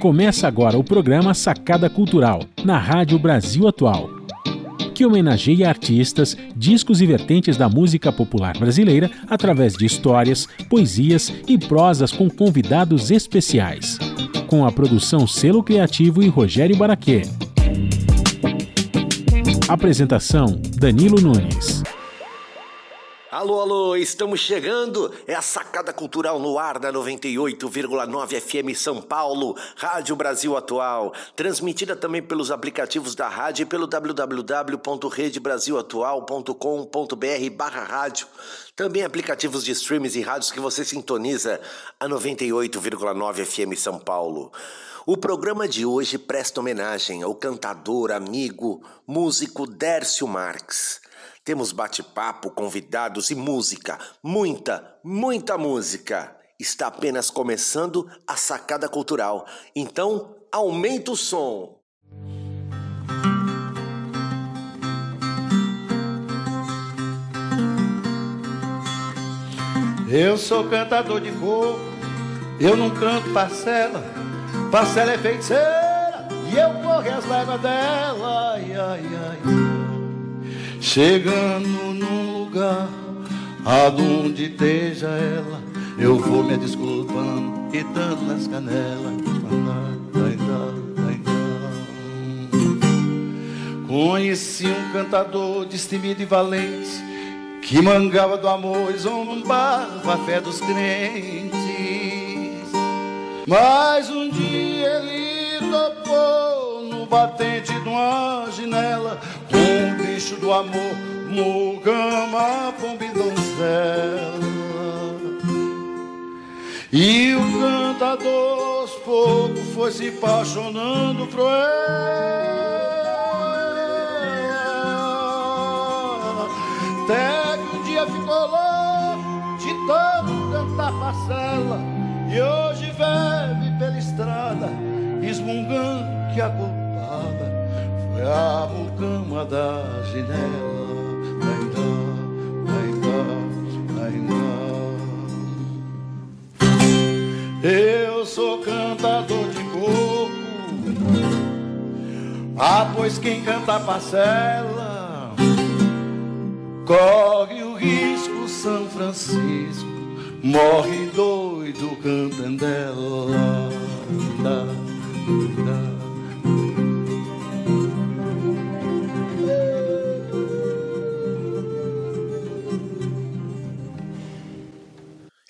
Começa agora o programa Sacada Cultural, na Rádio Brasil Atual, que homenageia artistas, discos e vertentes da música popular brasileira através de histórias, poesias e prosas com convidados especiais. Com a produção Selo Criativo e Rogério Baraquê. Apresentação: Danilo Nunes. Alô, alô, estamos chegando! É a Sacada Cultural no ar da 98,9 FM São Paulo, Rádio Brasil Atual, transmitida também pelos aplicativos da rádio e pelo www.redebrasilatual.com.br barra rádio. Também aplicativos de streams e rádios que você sintoniza a 98,9 FM São Paulo. O programa de hoje presta homenagem ao cantador, amigo, músico Dércio Marques. Temos bate-papo, convidados e música. Muita, muita música. Está apenas começando a sacada cultural. Então, aumenta o som. Eu sou cantador de coco, eu não canto parcela. Parcela é feiticeira e eu corro as léguas dela. Ai, ai, ai. Chegando num lugar aonde esteja ela, eu vou me desculpando e dando nas canelas. Conheci um cantador destemido e valente que mangava do amor e zombava a fé dos crentes. Mas um dia ele topou batente de uma janela bicho do amor, Mugama, pomba e donzela. E o cantador aos poucos foi se apaixonando por ela. Até que um dia ficou louco de tanto cantar parcela. E hoje bebe pela estrada, esmungando que a foi a cama da janela. Eu sou cantador de coco. Ah, pois quem canta parcela corre o risco São Francisco morre doido cantando ela. Da, da.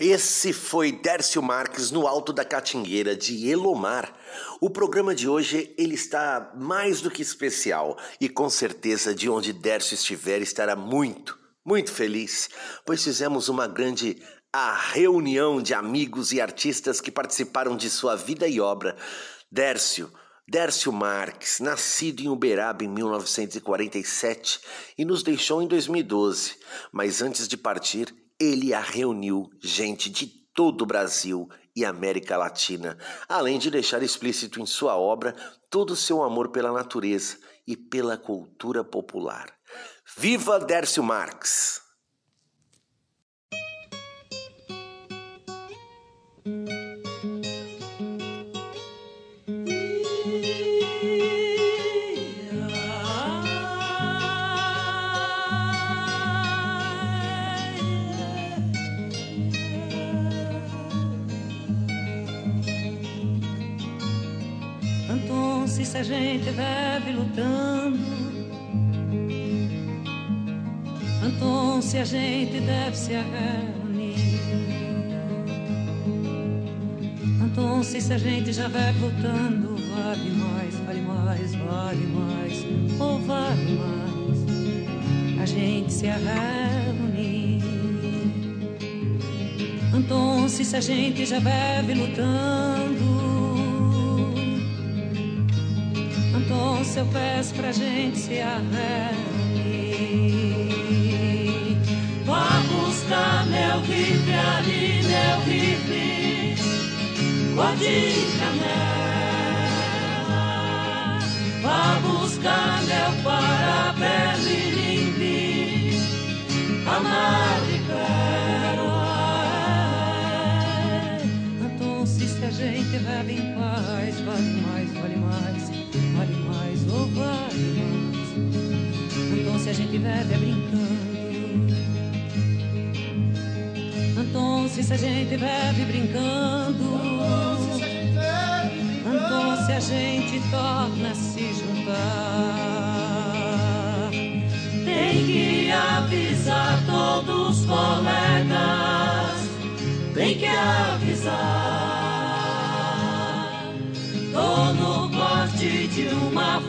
Esse foi Dércio Marques no Alto da Catingueira de Elomar. O programa de hoje ele está mais do que especial e com certeza de onde Dércio estiver estará muito, muito feliz, pois fizemos uma grande a reunião de amigos e artistas que participaram de sua vida e obra. Dércio, Dércio Marques, nascido em Uberaba em 1947 e nos deixou em 2012, mas antes de partir, ele a reuniu gente de todo o Brasil e América Latina, além de deixar explícito em sua obra todo o seu amor pela natureza e pela cultura popular. Viva Dércio Marx! Se a gente vive lutando. Então se a gente deve se reunir. Então se a gente já vai lutando, vale mais, vale mais, vale mais, ou vale mais a gente se reunir. Então se a gente já vive lutando. Então se eu peço pra gente se reunir Vá buscar meu rifle ali, meu rifle. Cor canela. Vá buscar meu parabéns e limpe Amar e quero Então se a gente vive em paz, vale mais, vale mais, Então se a gente vive é brincando. Então se a gente vive brincando. Então se a gente torna a se juntar. Tem que avisar todos os colegas. Tem que avisar. Tô no corte de uma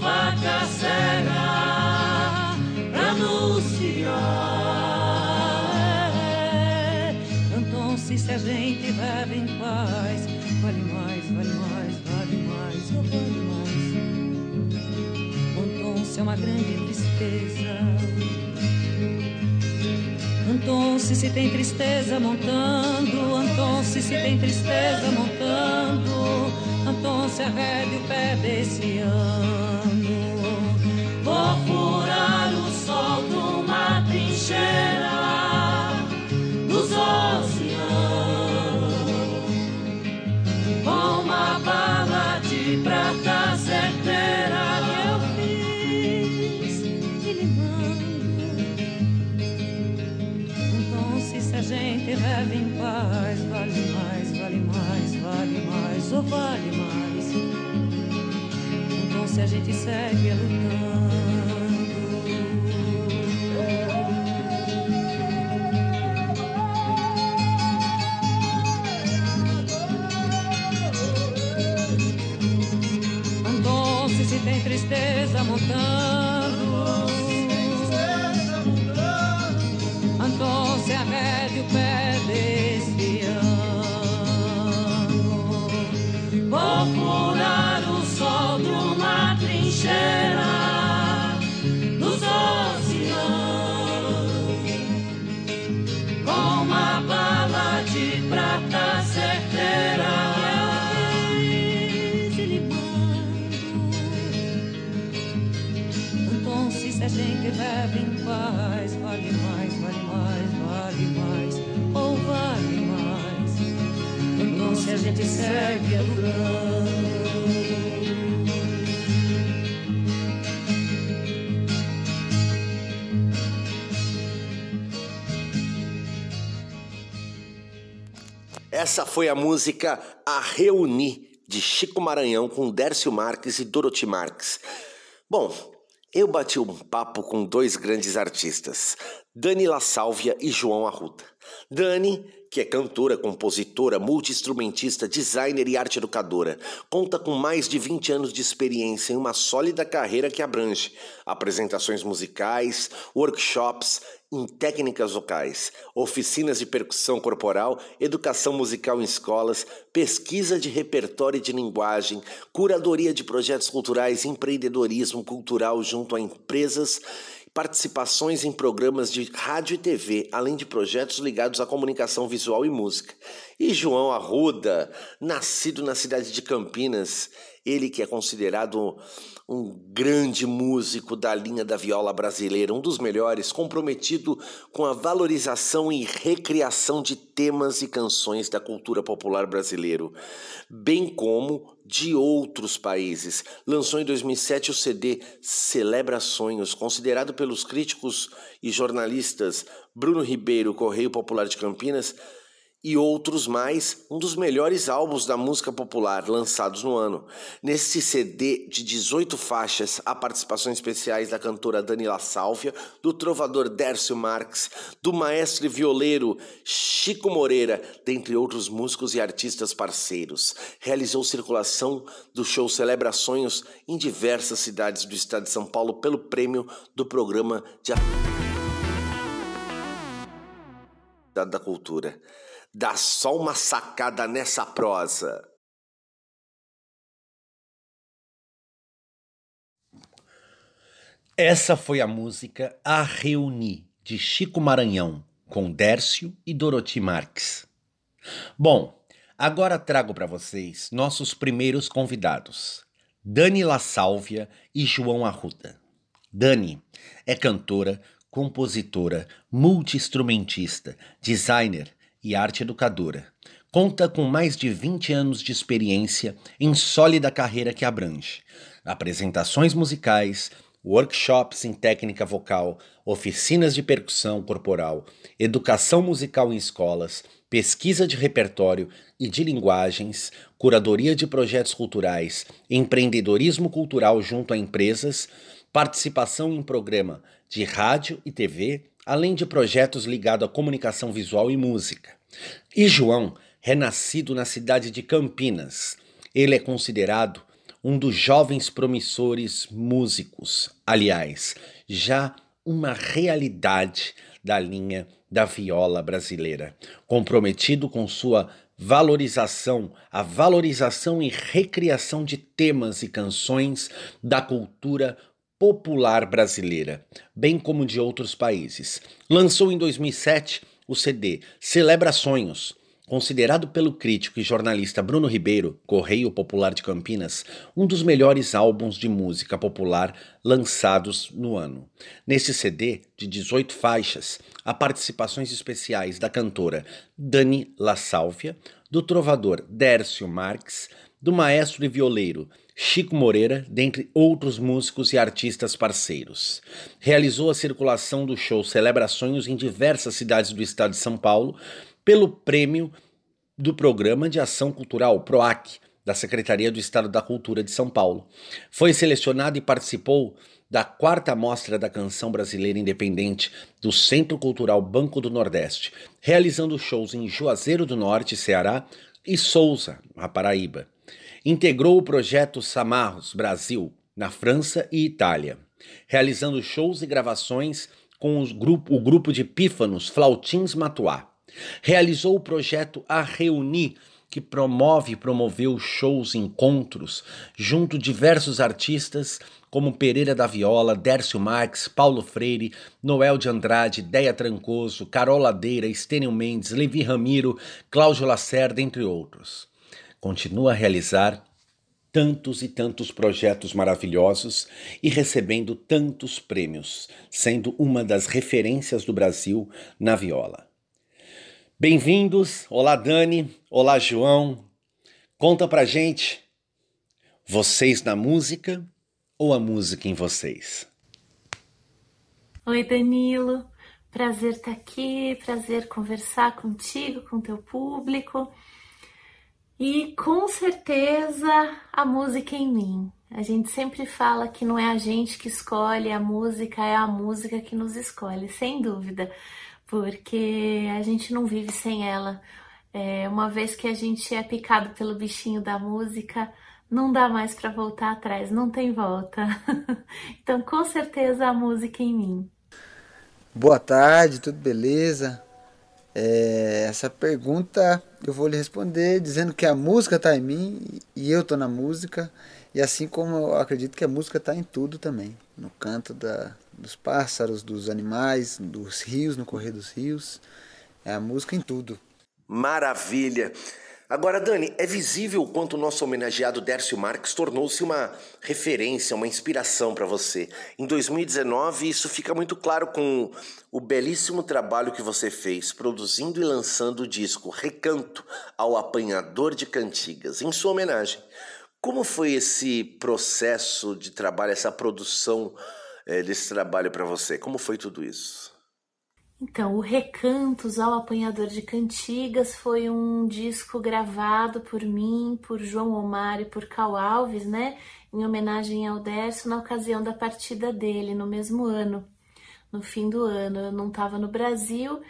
se a gente vive em paz, vale mais, vale mais, vale mais, oh, vale mais. Então se é uma grande tristeza. Anton, se se tem tristeza montando, Anton, se se tem tristeza montando, Anton, se arrede o pé desse ano. Vou furar o sol de uma trincheira gente vive em paz, vale mais, vale mais, vale mais, ou vale mais. Então, se a gente segue lutando. Então, se tem tristeza montando. Segue. Essa foi a música A Reuni, de Chico Maranhão com Dércio Marques e Dorothy Marques. Bom, eu bati um papo com dois grandes artistas, Dani La Sálvia e João Arruda. Dani, que é cantora, compositora, multiinstrumentista, designer e arte educadora, conta com mais de 20 anos de experiência em uma sólida carreira que abrange apresentações musicais, workshops em técnicas vocais, oficinas de percussão corporal, educação musical em escolas, pesquisa de repertório e de linguagem, curadoria de projetos culturais, empreendedorismo cultural junto a empresas participações em programas de rádio e TV, além de projetos ligados à comunicação visual e música. E João Arruda, nascido na cidade de Campinas, ele que é considerado um grande músico da linha da viola brasileira, um dos melhores, comprometido com a valorização e recriação de temas e canções da cultura popular brasileiro, bem como de outros países. Lançou em 2007 o CD Celebra Sonhos, considerado pelos críticos e jornalistas Bruno Ribeiro, Correio Popular de Campinas, e outros mais, um dos melhores álbuns da música popular lançados no ano. Nesse CD de 18 faixas, há participações especiais da cantora Danila Sálvia, do trovador Dércio Marques, do maestro e violeiro Chico Moreira, dentre outros músicos e artistas parceiros. Realizou circulação do show Celebra Sonhos em diversas cidades do estado de São Paulo pelo prêmio do programa de da cultura. Dá só uma sacada nessa prosa. Essa foi a música A Reuni, de Chico Maranhão, com Dércio e Dorothy Marques. Bom, agora trago para vocês nossos primeiros convidados, Dani La Sálvia e João Arruda. Dani é cantora, compositora, multiinstrumentista, designer e arte educadora, conta com mais de 20 anos de experiência em sólida carreira que abrange apresentações musicais, workshops em técnica vocal, oficinas de percussão corporal, educação musical em escolas, pesquisa de repertório e de linguagens, curadoria de projetos culturais, empreendedorismo cultural junto a empresas, participação em programa de rádio e TV, além de projetos ligados à comunicação visual e música. E João, renascido na cidade de Campinas, ele é considerado um dos jovens promissores músicos, aliás, já uma realidade da linha da viola brasileira, comprometido com sua valorização, a valorização e recriação de temas e canções da cultura popular brasileira, bem como de outros países. Lançou em 2007 o CD Celebra Sonhos, considerado pelo crítico e jornalista Bruno Ribeiro, Correio Popular de Campinas, um dos melhores álbuns de música popular lançados no ano. Nesse CD, de 18 faixas, há participações especiais da cantora Dani La Sálvia, do trovador Dércio Marques, do maestro e violeiro Chico Moreira, dentre outros músicos e artistas parceiros. Realizou a circulação do show Celebrações em diversas cidades do estado de São Paulo, pelo prêmio do Programa de Ação Cultural PROAC, da Secretaria do Estado da Cultura de São Paulo. Foi selecionado e participou da quarta mostra da canção brasileira independente do Centro Cultural Banco do Nordeste, realizando shows em Juazeiro do Norte, Ceará, e Souza, na Paraíba. Integrou o projeto Samarros Brasil, na França e Itália, realizando shows e gravações com grupo, o grupo de pífanos Flautins Matuá. Realizou o projeto A Reunir, que promove e promoveu shows encontros junto diversos artistas como Pereira da Viola, Dércio Marques, Paulo Freire, Noel de Andrade, Deia Trancoso, Carol Ladeira, Estênio Mendes, Levi Ramiro, Cláudio Lacerda, entre outros. Continua a realizar tantos e tantos projetos maravilhosos e recebendo tantos prêmios, sendo uma das referências do Brasil na viola. Bem-vindos. Olá, Dani. Olá, João. Conta pra gente. Vocês na música ou a música em vocês? Oi, Danilo. Prazer estar aqui, prazer conversar contigo, com teu público. E com certeza a música em mim. A gente sempre fala que não é a gente que escolhe a música, é a música que nos escolhe, sem dúvida porque a gente não vive sem ela. É, uma vez que a gente é picado pelo bichinho da música, não dá mais para voltar atrás, não tem volta. então, com certeza, a música em mim. Boa tarde, tudo beleza? É, essa pergunta eu vou lhe responder dizendo que a música está em mim e eu estou na música, e assim como eu acredito que a música está em tudo também no canto da, dos pássaros, dos animais, dos rios, no correr dos rios. É a música em tudo. Maravilha! Agora, Dani, é visível o quanto o nosso homenageado Dércio Marques tornou-se uma referência, uma inspiração para você. Em 2019, isso fica muito claro com o belíssimo trabalho que você fez, produzindo e lançando o disco Recanto ao Apanhador de Cantigas, em sua homenagem. Como foi esse processo de trabalho, essa produção é, desse trabalho para você? Como foi tudo isso? Então, o Recantos ao Apanhador de Cantigas foi um disco gravado por mim, por João Omar e por Cal Alves, né? Em homenagem ao Décio, na ocasião da partida dele, no mesmo ano, no fim do ano. Eu não estava no Brasil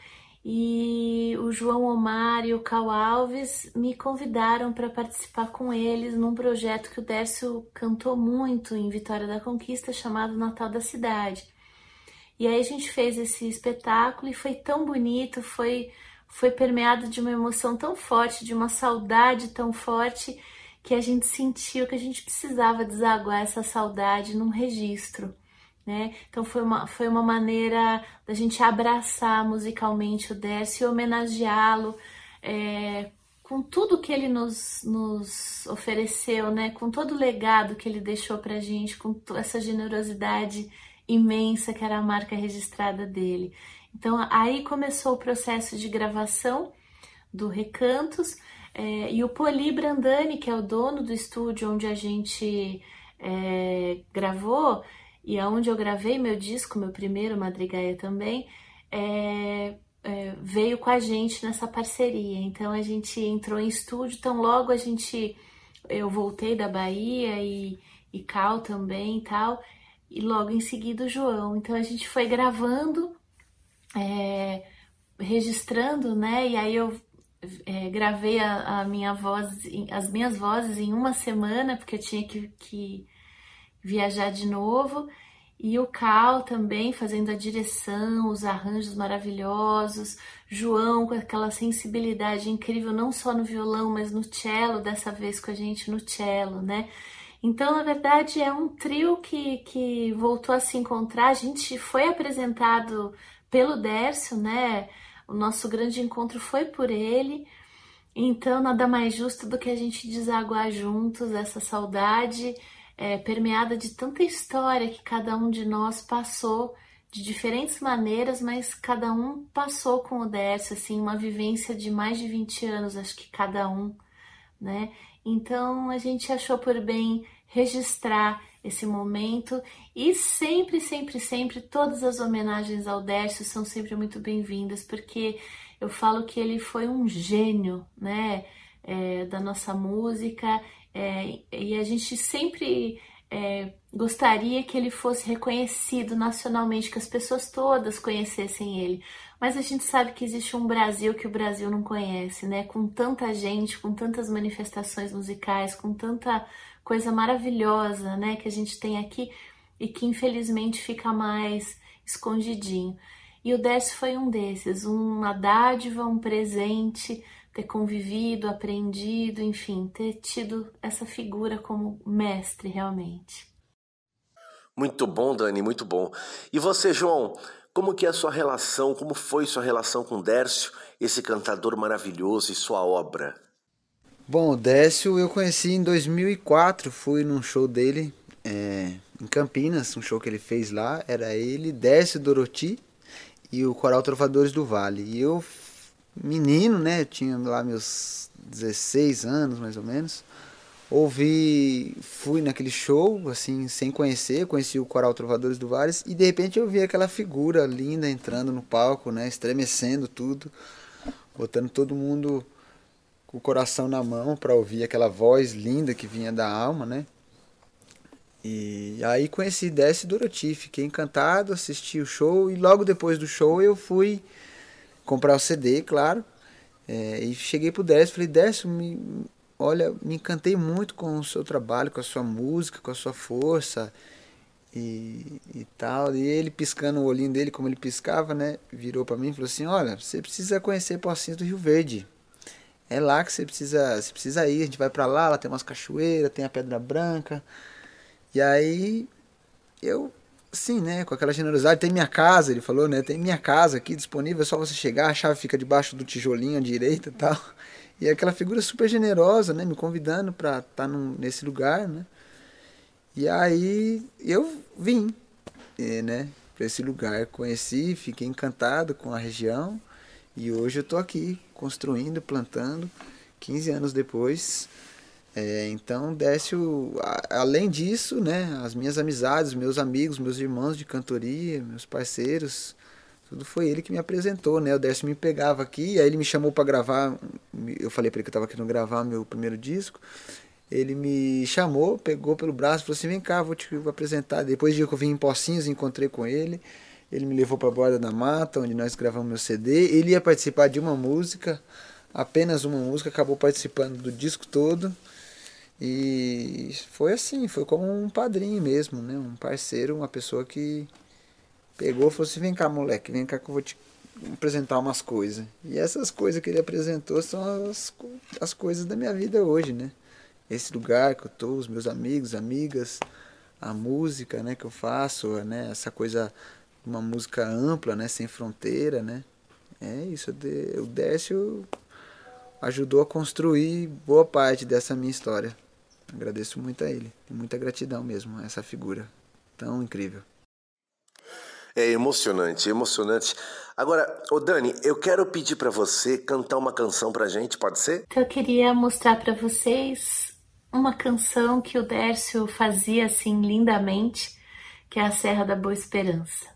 e o João Omar e o Cal Alves me convidaram para participar com eles num projeto que o Décio cantou muito em Vitória da Conquista, chamado Natal da Cidade. E aí a gente fez esse espetáculo e foi tão bonito, foi foi permeado de uma emoção tão forte, de uma saudade tão forte que a gente sentiu que a gente precisava desaguar essa saudade num registro né? Então foi uma, foi uma maneira da gente abraçar musicalmente o Décio e homenageá-lo é, com tudo que ele nos, nos ofereceu, né? Com todo o legado que ele deixou pra gente, com essa generosidade imensa que era a marca registrada dele. Então aí começou o processo de gravação do Recantos. É, e o Poli Brandani, que é o dono do estúdio onde a gente é, gravou, e aonde eu gravei meu disco, meu primeiro, Madrigaia também, é, é, veio com a gente nessa parceria. Então a gente entrou em estúdio, então logo a gente eu voltei da Bahia e, e Cal também e tal, e logo em seguida o João. Então a gente foi gravando, é, registrando, né? E aí eu é, gravei a, a, minha voz, as minhas vozes em uma semana, porque eu tinha que, que viajar de novo. E o Cal também fazendo a direção, os arranjos maravilhosos, João com aquela sensibilidade incrível, não só no violão, mas no cello, dessa vez com a gente no cello, né? Então, na verdade, é um trio que, que voltou a se encontrar. A gente foi apresentado pelo Dércio, né? O nosso grande encontro foi por ele. Então, nada mais justo do que a gente desaguar juntos essa saudade é, permeada de tanta história que cada um de nós passou de diferentes maneiras, mas cada um passou com o Décio, assim, uma vivência de mais de 20 anos, acho que cada um, né? Então a gente achou por bem registrar esse momento e sempre, sempre, sempre todas as homenagens ao Décio são sempre muito bem-vindas, porque eu falo que ele foi um gênio, né? É, da nossa música é, e a gente sempre é, gostaria que ele fosse reconhecido nacionalmente, que as pessoas todas conhecessem ele. Mas a gente sabe que existe um Brasil que o Brasil não conhece, né? Com tanta gente, com tantas manifestações musicais, com tanta coisa maravilhosa, né? Que a gente tem aqui e que infelizmente fica mais escondidinho. E o Décio foi um desses, uma dádiva, um presente ter convivido, aprendido, enfim, ter tido essa figura como mestre realmente. Muito bom, Dani, muito bom. E você, João, como que é a sua relação, como foi sua relação com Dércio, esse cantador maravilhoso e sua obra? Bom, Décio eu conheci em 2004, fui num show dele é, em Campinas, um show que ele fez lá, era ele, Décio Doroti e o Coral Trovadores do Vale. E eu menino, né? Tinha lá meus 16 anos, mais ou menos. Ouvi, fui naquele show, assim, sem conhecer, conheci o Coral Trovadores do Vares e de repente eu vi aquela figura linda entrando no palco, né? Estremecendo tudo, botando todo mundo com o coração na mão para ouvir aquela voz linda que vinha da alma, né? E aí conheci Desce Dorothy, fiquei encantado, assisti o show e logo depois do show eu fui comprar o CD, claro. É, e cheguei pro Décio, falei, Décio, me, olha, me encantei muito com o seu trabalho, com a sua música, com a sua força e, e tal. E ele piscando o olhinho dele, como ele piscava, né? Virou para mim e falou assim, olha, você precisa conhecer Pocinhos do Rio Verde. É lá que você precisa, você precisa ir, a gente vai para lá, lá tem umas cachoeiras, tem a Pedra Branca. E aí eu Sim, né? Com aquela generosidade. Tem minha casa, ele falou, né? Tem minha casa aqui disponível, é só você chegar, a chave fica debaixo do tijolinho à direita e tal. E aquela figura super generosa, né? Me convidando para estar tá nesse lugar, né? E aí eu vim, né? Para esse lugar, conheci, fiquei encantado com a região. E hoje eu tô aqui construindo, plantando. 15 anos depois, é, então, Décio, além disso, né, as minhas amizades, meus amigos, meus irmãos de cantoria, meus parceiros, tudo foi ele que me apresentou, né? O Décio me pegava aqui, aí ele me chamou para gravar, eu falei para ele que eu estava querendo gravar meu primeiro disco. Ele me chamou, pegou pelo braço, falou assim: "Vem cá, vou te apresentar". Depois de que eu vim em Pocinhos, encontrei com ele. Ele me levou para a borda da mata, onde nós gravamos meu CD. Ele ia participar de uma música, apenas uma música, acabou participando do disco todo. E foi assim, foi como um padrinho mesmo, né? Um parceiro, uma pessoa que pegou e falou assim, vem cá moleque, vem cá que eu vou te apresentar umas coisas. E essas coisas que ele apresentou são as, as coisas da minha vida hoje, né? Esse lugar que eu tô, os meus amigos, amigas, a música, né, que eu faço, né, essa coisa, uma música ampla, né, sem fronteira, né? É isso, o Décio ajudou a construir boa parte dessa minha história. Agradeço muito a ele. Muita gratidão mesmo a essa figura tão incrível. É emocionante, emocionante. Agora, ô Dani, eu quero pedir para você cantar uma canção pra gente, pode ser? Então eu queria mostrar para vocês uma canção que o Dércio fazia assim lindamente, que é a Serra da Boa Esperança.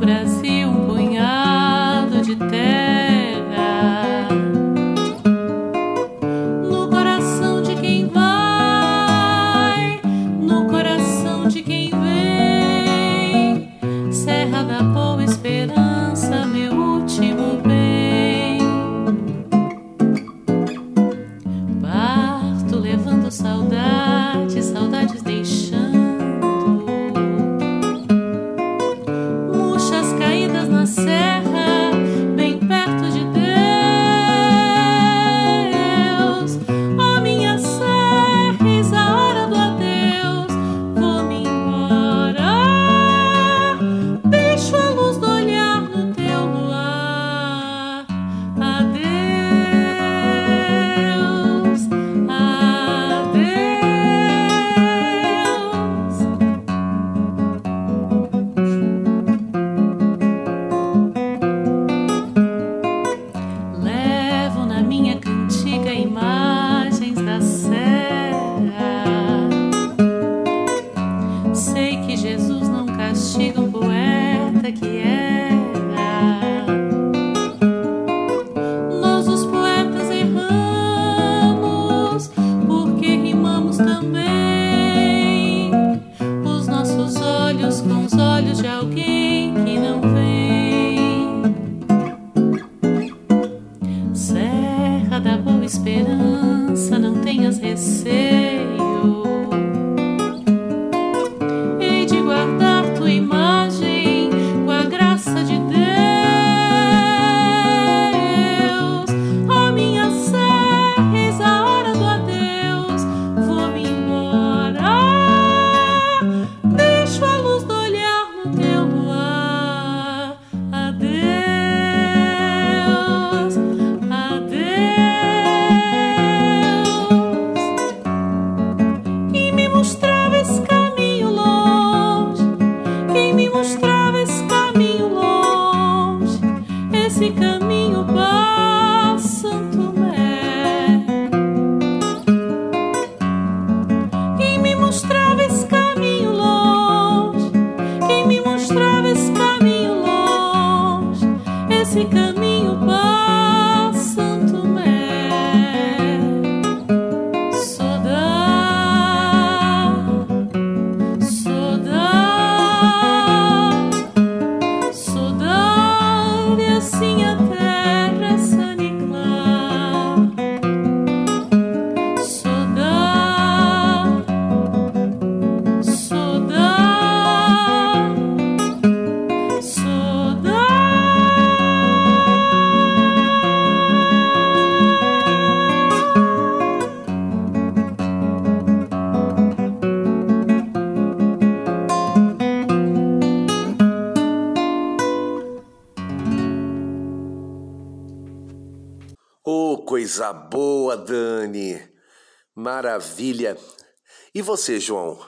Coisa Maravilha. E você, João?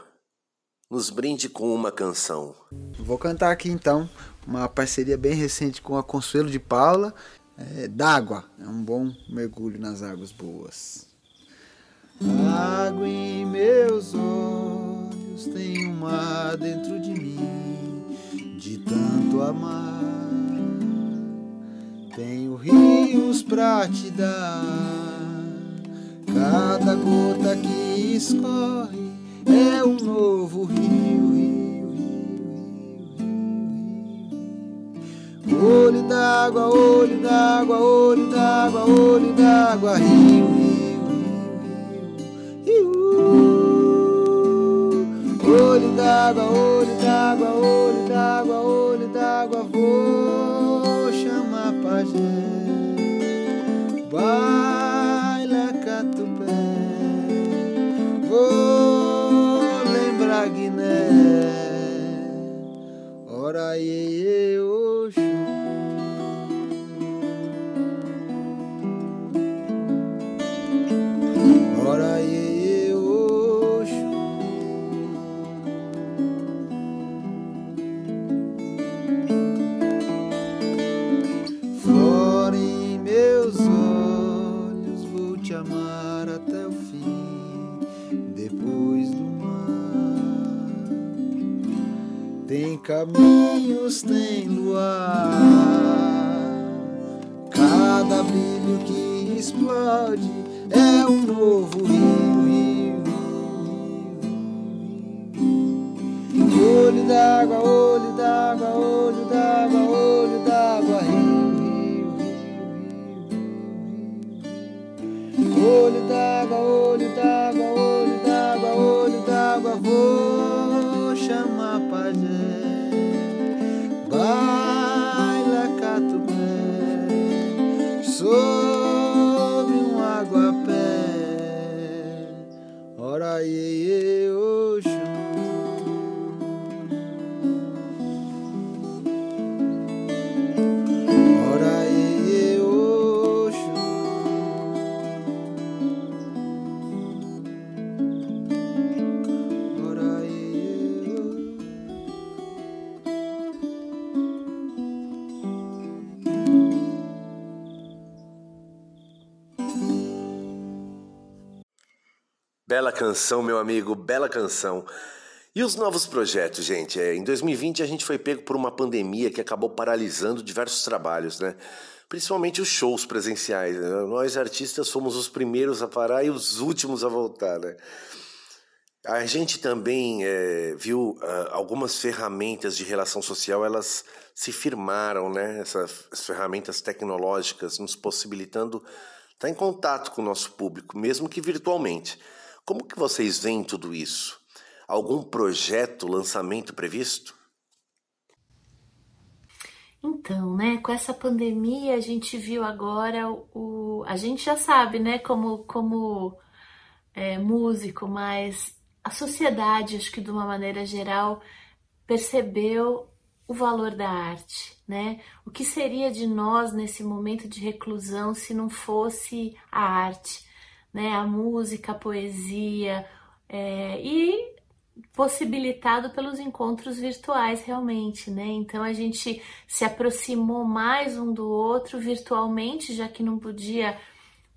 Nos brinde com uma canção. Vou cantar aqui então uma parceria bem recente com a Consuelo de Paula, é, D'Água. É um bom mergulho nas águas boas. Água em meus olhos tem um mar dentro de mim, de tanto amar. Tenho rios pra te dar. Cada gota que escorre é um novo rio, rio, rio, rio, rio. Olho d'água, olho d'água, olho d'água, olho d'água, rio, rio, rio, rio. Olho d'água, olho d'água, olho d'água, olho d'água, vou chamar pajé. Ora caminhos, tem luar, cada brilho que explode é um novo rio, rio, rio, rio. Olho d'água, Bela canção, meu amigo, bela canção. E os novos projetos, gente? É, em 2020 a gente foi pego por uma pandemia que acabou paralisando diversos trabalhos, né? Principalmente os shows presenciais. né? Nós artistas fomos os primeiros a parar e os últimos a voltar, né? A gente também é, viu ah, algumas ferramentas de relação social, elas se firmaram, né? Essas ferramentas tecnológicas nos possibilitando estar em contato com o nosso público, mesmo que virtualmente. Como que vocês veem tudo isso? Algum projeto, lançamento previsto? Então, né, com essa pandemia a gente viu agora o, a gente já sabe, né, como como é, músico, mas a sociedade, acho que de uma maneira geral, percebeu o valor da arte, né? O que seria de nós nesse momento de reclusão se não fosse a arte, né? A música, a poesia é, e possibilitado pelos encontros virtuais realmente, né? Então a gente se aproximou mais um do outro virtualmente, já que não podia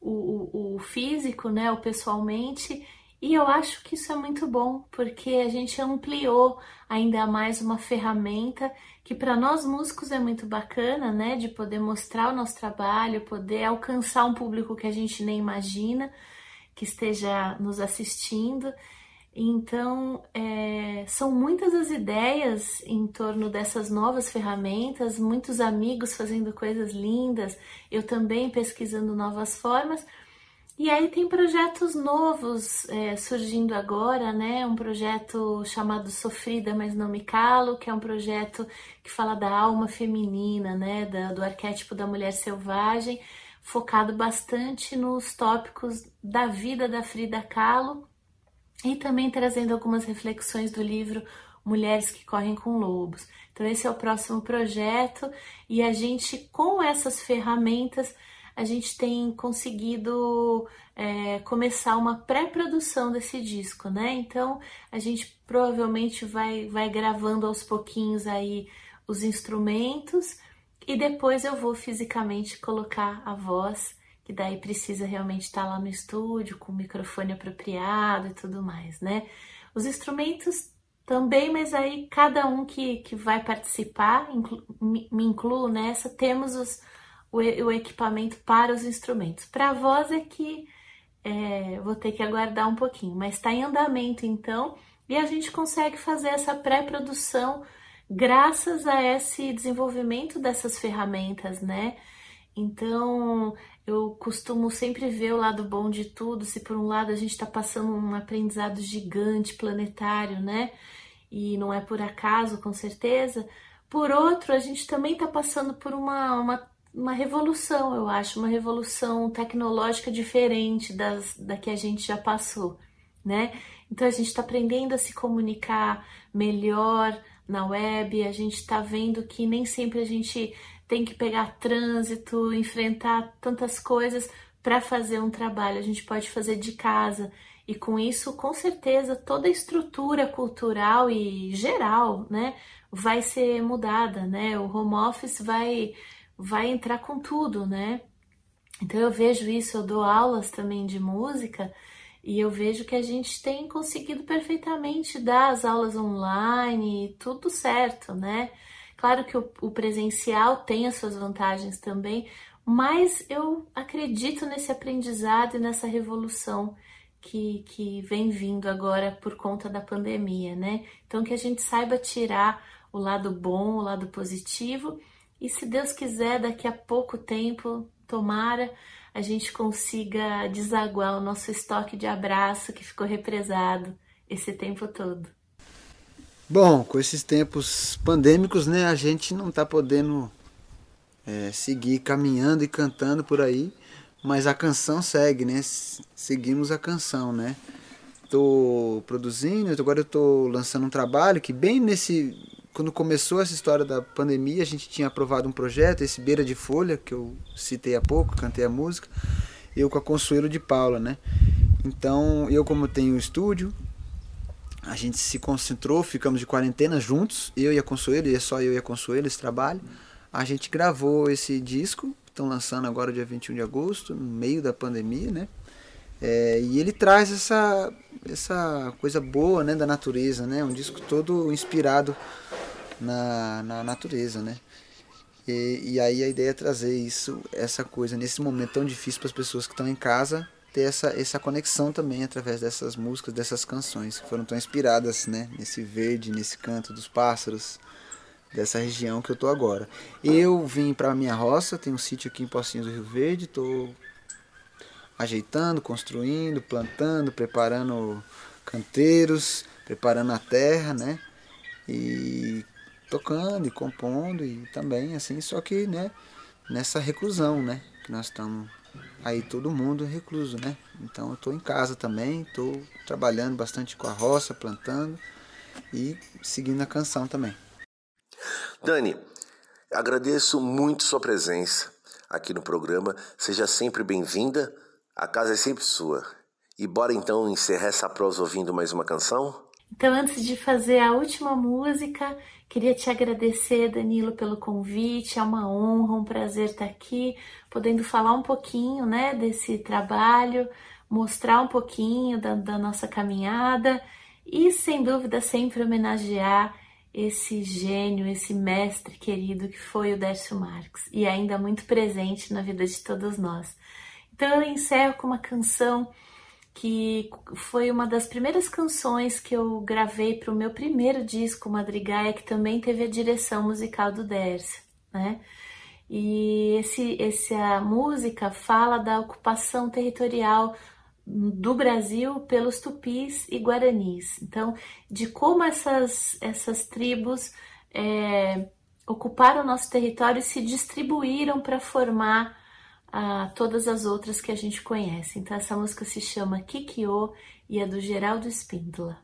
o, o, o físico, né? O pessoalmente. E eu acho que isso é muito bom, porque a gente ampliou ainda mais uma ferramenta que para nós músicos é muito bacana, né? De poder mostrar o nosso trabalho, poder alcançar um público que a gente nem imagina que esteja nos assistindo. Então, é, são muitas as ideias em torno dessas novas ferramentas, muitos amigos fazendo coisas lindas, eu também pesquisando novas formas. E aí tem projetos novos é, surgindo agora, né? Um projeto chamado Sofrida, mas não me calo, que é um projeto que fala da alma feminina, né? Da, do arquétipo da mulher selvagem, focado bastante nos tópicos da vida da Frida Kahlo e também trazendo algumas reflexões do livro Mulheres que Correm com Lobos. Então, esse é o próximo projeto e a gente, com essas ferramentas, a gente tem conseguido é, começar uma pré-produção desse disco, né? Então, a gente provavelmente vai, vai gravando aos pouquinhos aí os instrumentos e depois eu vou fisicamente colocar a voz que daí precisa realmente estar lá no estúdio com o microfone apropriado e tudo mais, né? Os instrumentos também, mas aí cada um que, que vai participar, inclu, me, me incluo nessa, temos os, o, o equipamento para os instrumentos. Para a voz é que é, vou ter que aguardar um pouquinho, mas está em andamento então, e a gente consegue fazer essa pré-produção graças a esse desenvolvimento dessas ferramentas, né? Então, eu costumo sempre ver o lado bom de tudo. Se por um lado a gente está passando um aprendizado gigante, planetário, né? E não é por acaso, com certeza. Por outro, a gente também está passando por uma, uma, uma, revolução, eu acho, uma revolução tecnológica diferente das, da que a gente já passou, né? Então a gente está aprendendo a se comunicar melhor na web, a gente está vendo que nem sempre a gente tem que pegar trânsito, enfrentar tantas coisas para fazer um trabalho, a gente pode fazer de casa. E com isso, com certeza, toda a estrutura cultural e geral, né, vai ser mudada, né? O home office vai vai entrar com tudo, né? Então eu vejo isso, eu dou aulas também de música e eu vejo que a gente tem conseguido perfeitamente dar as aulas online, tudo certo, né? Claro que o, o presencial tem as suas vantagens também, mas eu acredito nesse aprendizado e nessa revolução que, que vem vindo agora por conta da pandemia, né? Então que a gente saiba tirar o lado bom, o lado positivo, e se Deus quiser, daqui a pouco tempo, tomara, a gente consiga desaguar o nosso estoque de abraço que ficou represado esse tempo todo. Bom, com esses tempos pandêmicos, né, a gente não está podendo é, seguir caminhando e cantando por aí, mas a canção segue, né? Seguimos a canção, né? Tô produzindo, agora eu tô lançando um trabalho que bem nesse quando começou essa história da pandemia, a gente tinha aprovado um projeto, esse Beira de Folha, que eu citei há pouco, cantei a música, eu com a Consuelo de Paula, né? Então, eu como tenho um estúdio, a gente se concentrou, ficamos de quarentena juntos, eu e a Consuelo, e é só eu e a Consuelo esse trabalho. A gente gravou esse disco, estão lançando agora dia 21 de agosto, no meio da pandemia, né? É, e ele traz essa, essa coisa boa né, da natureza, né? Um disco todo inspirado na, na natureza, né? E, e aí a ideia é trazer isso, essa coisa, nesse momento tão difícil para as pessoas que estão em casa, ter essa, essa conexão também através dessas músicas, dessas canções que foram tão inspiradas, né? Nesse verde, nesse canto dos pássaros, dessa região que eu tô agora. Eu vim para minha roça, tenho um sítio aqui em Pocinhos do Rio Verde, tô ajeitando, construindo, plantando, preparando canteiros, preparando a terra, né? E tocando e compondo e também assim, só que, né, nessa reclusão, né, que nós estamos aí todo mundo recluso, né? Então eu estou em casa também, estou trabalhando bastante com a roça, plantando e seguindo a canção também. Dani, agradeço muito sua presença aqui no programa. Seja sempre bem-vinda. A casa é sempre sua. E bora então encerrar essa prosa ouvindo mais uma canção? Então, antes de fazer a última música, queria te agradecer, Danilo, pelo convite. É uma honra, um prazer estar aqui, podendo falar um pouquinho né, desse trabalho, mostrar um pouquinho da, da nossa caminhada e, sem dúvida, sempre homenagear esse gênio, esse mestre querido que foi o Décio Marques e ainda muito presente na vida de todos nós. Então eu encerro com uma canção que foi uma das primeiras canções que eu gravei para o meu primeiro disco, Madrigaia, que também teve a direção musical do Dércio, né? E esse, essa música fala da ocupação territorial do Brasil pelos tupis e guaranis. Então, de como essas, essas tribos é, ocuparam o nosso território e se distribuíram para formar a todas as outras que a gente conhece. Então essa música se chama Kikyo e é do Geraldo Espíndola.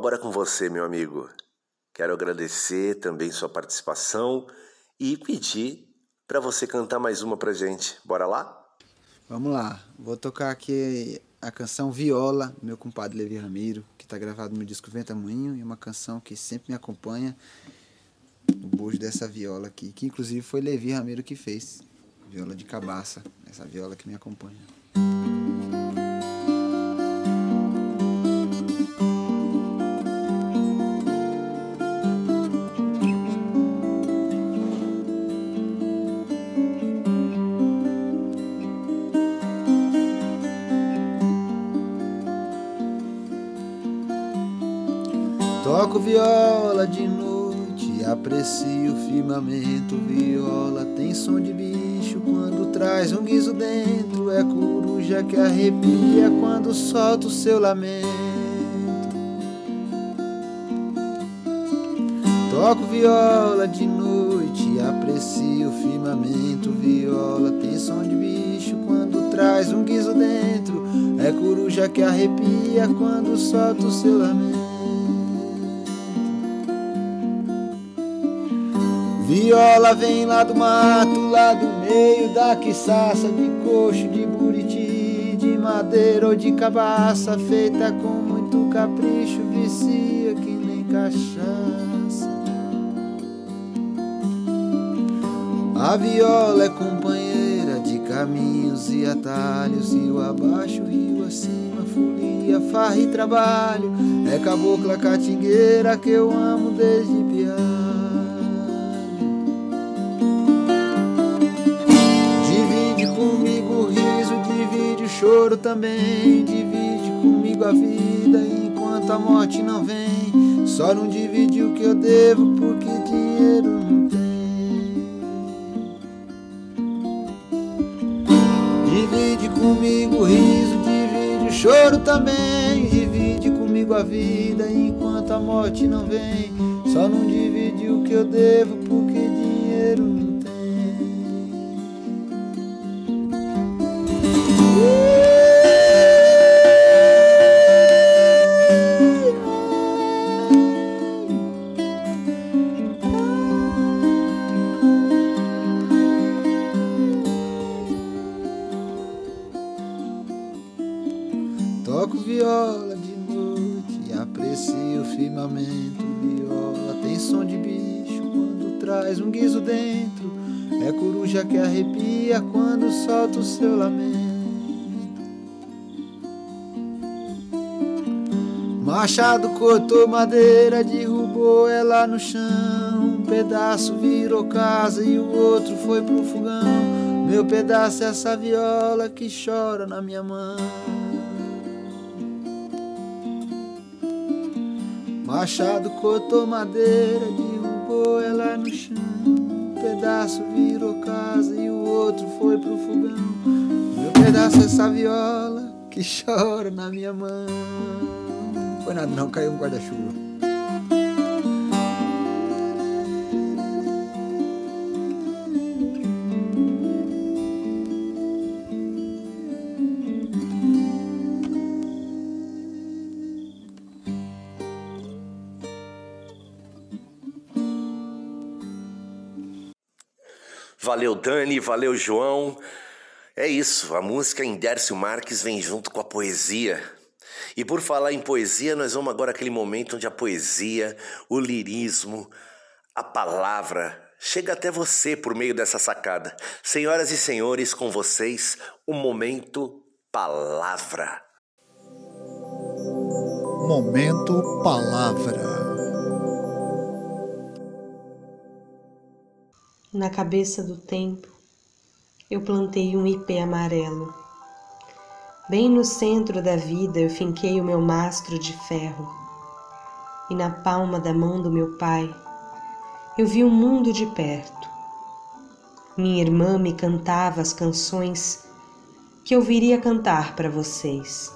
Agora é com você, meu amigo. Quero agradecer também sua participação e pedir para você cantar mais uma pra gente. Bora lá? Vamos lá. Vou tocar aqui a canção Viola, meu compadre Levi Ramiro, que está gravado no disco Venta Moinho, e uma canção que sempre me acompanha, o bojo dessa viola aqui, que inclusive foi Levi Ramiro que fez. Viola de cabaça, essa viola que me acompanha. Viola de noite, aprecio o firmamento. Viola tem som de bicho quando traz um guiso dentro. É coruja que arrepia quando solta o seu lamento. Toco viola de noite, aprecio o firmamento. Viola tem som de bicho quando traz um guiso dentro. É coruja que arrepia quando solta o seu lamento. Viola vem lá do mato, lá do meio da quiçaça, de coxo, de buriti, de madeira ou de cabaça, feita com muito capricho, vicia que nem cachaça. A viola é companheira de caminhos e atalhos, rio abaixo, rio acima, folia, farra e trabalho. É cabocla catingueira que eu amo desde piar. Choro também divide comigo a vida enquanto a morte não vem. Só não divide o que eu devo porque dinheiro não tem. Divide comigo o riso, divide o choro também. Divide comigo a vida enquanto a morte não vem. Só não divide o que eu devo porque dinheiro não cortou madeira, derrubou ela no chão. Um pedaço virou casa e o outro foi pro fogão. Meu pedaço é essa viola que chora na minha mão. Machado cortou madeira, derrubou ela no chão. Um pedaço virou casa e o outro foi pro fogão. Meu pedaço é essa viola que chora na minha mão. Foi nada, não, caiu um guarda-chuva. Valeu, Dani, valeu, João. É isso, a música em Dércio Marques vem junto com a poesia. E por falar em poesia, nós vamos agora àquele momento onde a poesia, o lirismo, a palavra chega até você por meio dessa sacada. Senhoras e senhores, com vocês, o momento palavra. Momento palavra. Na cabeça do tempo, eu plantei um ipê amarelo. Bem no centro da vida eu finquei o meu mastro de ferro. E na palma da mão do meu pai, eu vi o mundo de perto. Minha irmã me cantava as canções que eu viria cantar para vocês.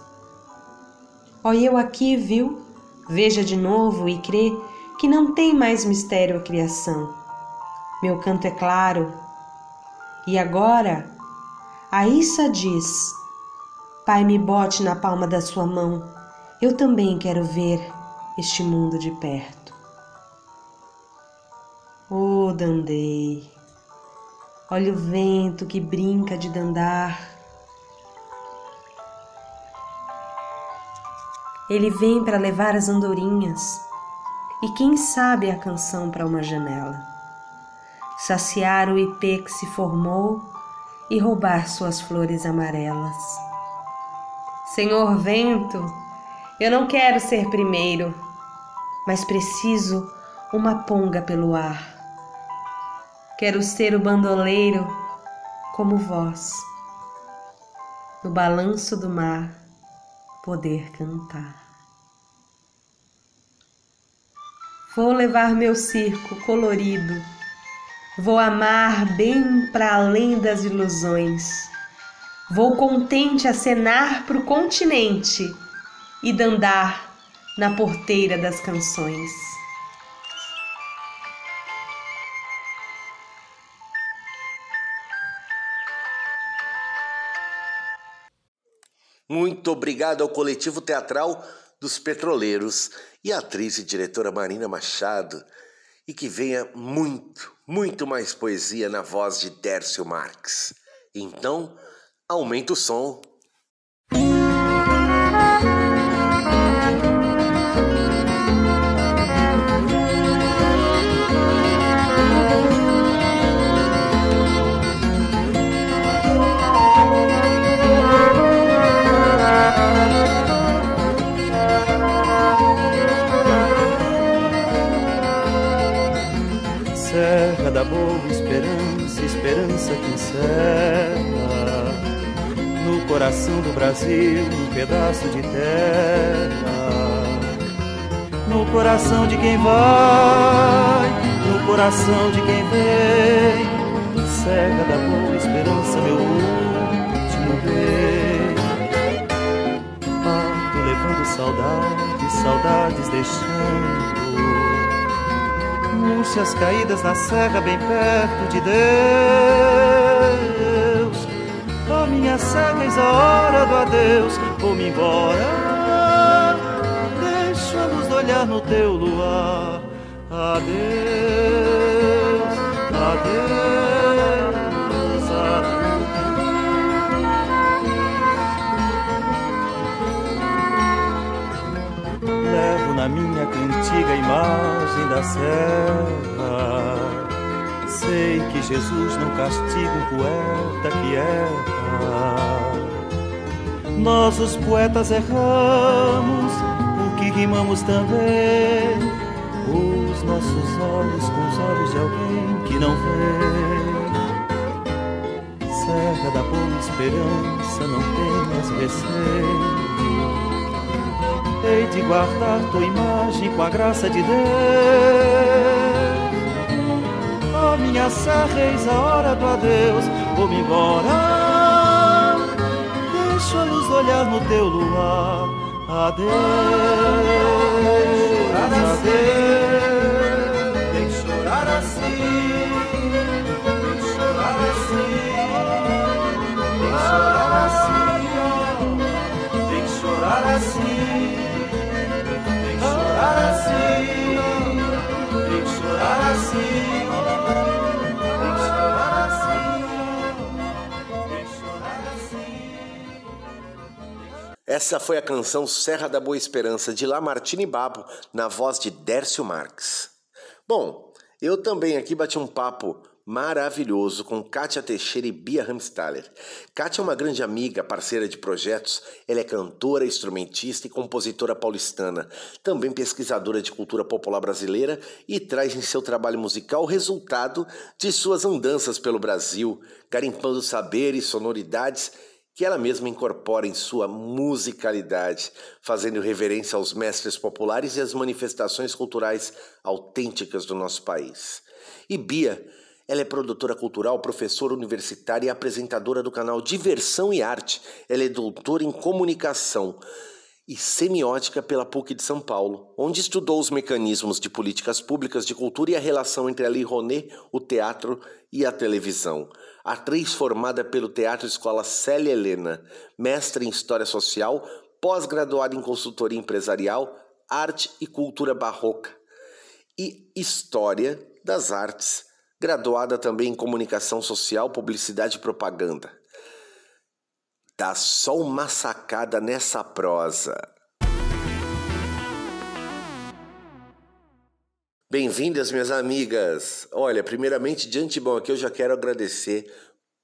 Ó, eu aqui, viu? Veja de novo e crê que não tem mais mistério a criação meu canto é claro. E agora, a Issa diz: Pai, me bote na palma da sua mão, eu também quero ver este mundo de perto. Oh, Dandei, olha o vento que brinca de dandar. Ele vem para levar as andorinhas e quem sabe a canção para uma janela saciar o ipê que se formou e roubar suas flores amarelas. Senhor vento, eu não quero ser primeiro, mas preciso uma ponga pelo ar. Quero ser o bandoleiro como vós, no balanço do mar poder cantar. Vou levar meu circo colorido Vou amar bem para além das ilusões. Vou contente acenar pro continente e dandar na porteira das canções. Muito obrigado ao coletivo teatral dos Petroleiros e à atriz e diretora Marina Machado. E que venha muito, muito mais poesia na voz de Dércio Marques. Então, Aumenta o som. Serra da Boa Esperança, esperança que encerra coração do Brasil um pedaço de terra. No coração de quem vai, no coração de quem vem, cega da boa esperança, meu último rei. Parto levando saudades, saudades deixando Múrcias caídas na serra, bem perto de Deus. Minha serra, eis a hora do adeus, vou-me embora. Deixa a luz olhar no teu luar. Adeus, adeus, adeus. Levo na minha cantiga imagem da serra. Sei que Jesus não castiga um poeta que erra. Nós, os poetas, erramos, porque rimamos também. Os nossos olhos com os olhos de alguém que não vê. Serra da boa esperança, não tenhas receio. Hei de guardar tua imagem com a graça de Deus. Minha serra, eis a hora do adeus, vou-me embora. Deixa a luz olhar no teu luar. Adeus, adeus. Tem que chorar assim, tem que chorar assim, tem que chorar assim, tem que chorar assim, tem que chorar assim, tem que chorar assim, Essa foi a canção Serra da Boa Esperança de Lamartine Babo, na voz de Dércio Marques. Bom, eu também aqui bati um papo maravilhoso com Kátia Teixeira e Bia Hamstaller. Kátia é uma grande amiga, parceira de projetos. Ela é cantora, instrumentista e compositora paulistana, também pesquisadora de cultura popular brasileira e traz em seu trabalho musical o resultado de suas andanças pelo Brasil, garimpando saberes, sonoridades que ela mesma incorpora em sua musicalidade, fazendo reverência aos mestres populares e às manifestações culturais autênticas do nosso país. E Bia, ela é produtora cultural, professora universitária e apresentadora do canal Diversão e Arte. Ela é doutora em comunicação e semiótica pela PUC de São Paulo, onde estudou os mecanismos de políticas públicas de cultura e a relação entre a Lei Rouanet, o teatro e a televisão. Atriz formada pelo Teatro Escola Célia Helena, mestre em História Social, pós-graduada em Consultoria Empresarial, Arte e Cultura Barroca e História das Artes, graduada também em Comunicação Social, Publicidade e Propaganda. Dá só uma sacada nessa prosa. Bem-vindas, minhas amigas. Olha, primeiramente, de antemão aqui eu já quero agradecer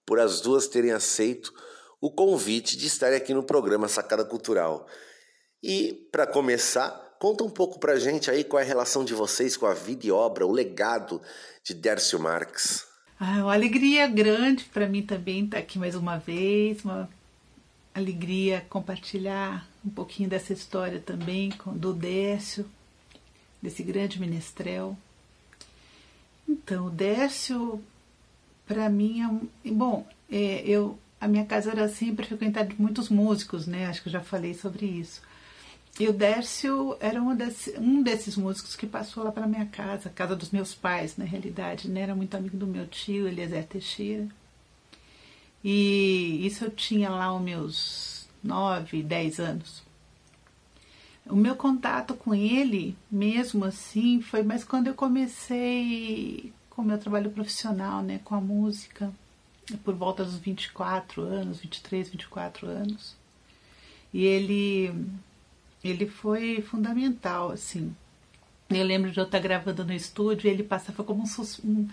por as duas terem aceito o convite de estarem aqui no programa Sacada Cultural. E, para começar, conta um pouco pra gente aí qual é a relação de vocês com a vida e obra, o legado de Dércio Marques. Ah, uma alegria grande para mim também estar aqui mais uma vez, uma alegria compartilhar um pouquinho dessa história também com do Décio, desse grande menestrel. Então, o Décio, para mim, é um, bom, é, eu a minha casa era sempre frequentada de muitos músicos, né? Acho que eu já falei sobre isso. E o Dércio era desse, um desses músicos que passou lá para minha casa, a casa dos meus pais, na realidade, né? Era muito amigo do meu tio, Eliezer Teixeira. E isso eu tinha lá os meus nove, dez anos. O meu contato com ele, mesmo assim, foi mais quando eu comecei com o meu trabalho profissional, né, com a música, por volta dos 24 anos, 23, 24 anos. E ele ele foi fundamental, assim. Eu lembro de eu estar gravando no estúdio e ele passava como um,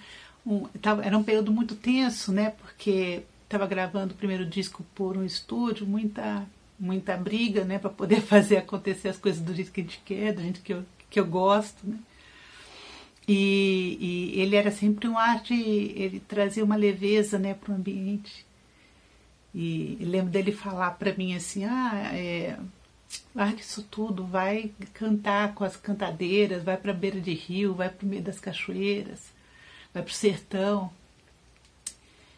um, tava, era um período muito tenso, né? Porque estava gravando o primeiro disco por um estúdio, muita muita briga, né, para poder fazer acontecer as coisas do jeito que a gente quer, do jeito que eu, que eu gosto, né? E, e, ele era sempre um ar de. Ele trazia uma leveza né, para o ambiente. E, lembro dele falar para mim assim: ah, é, larga isso tudo, vai cantar com as cantadeiras, vai para beira de rio, vai para o meio das cachoeiras, vai para o sertão.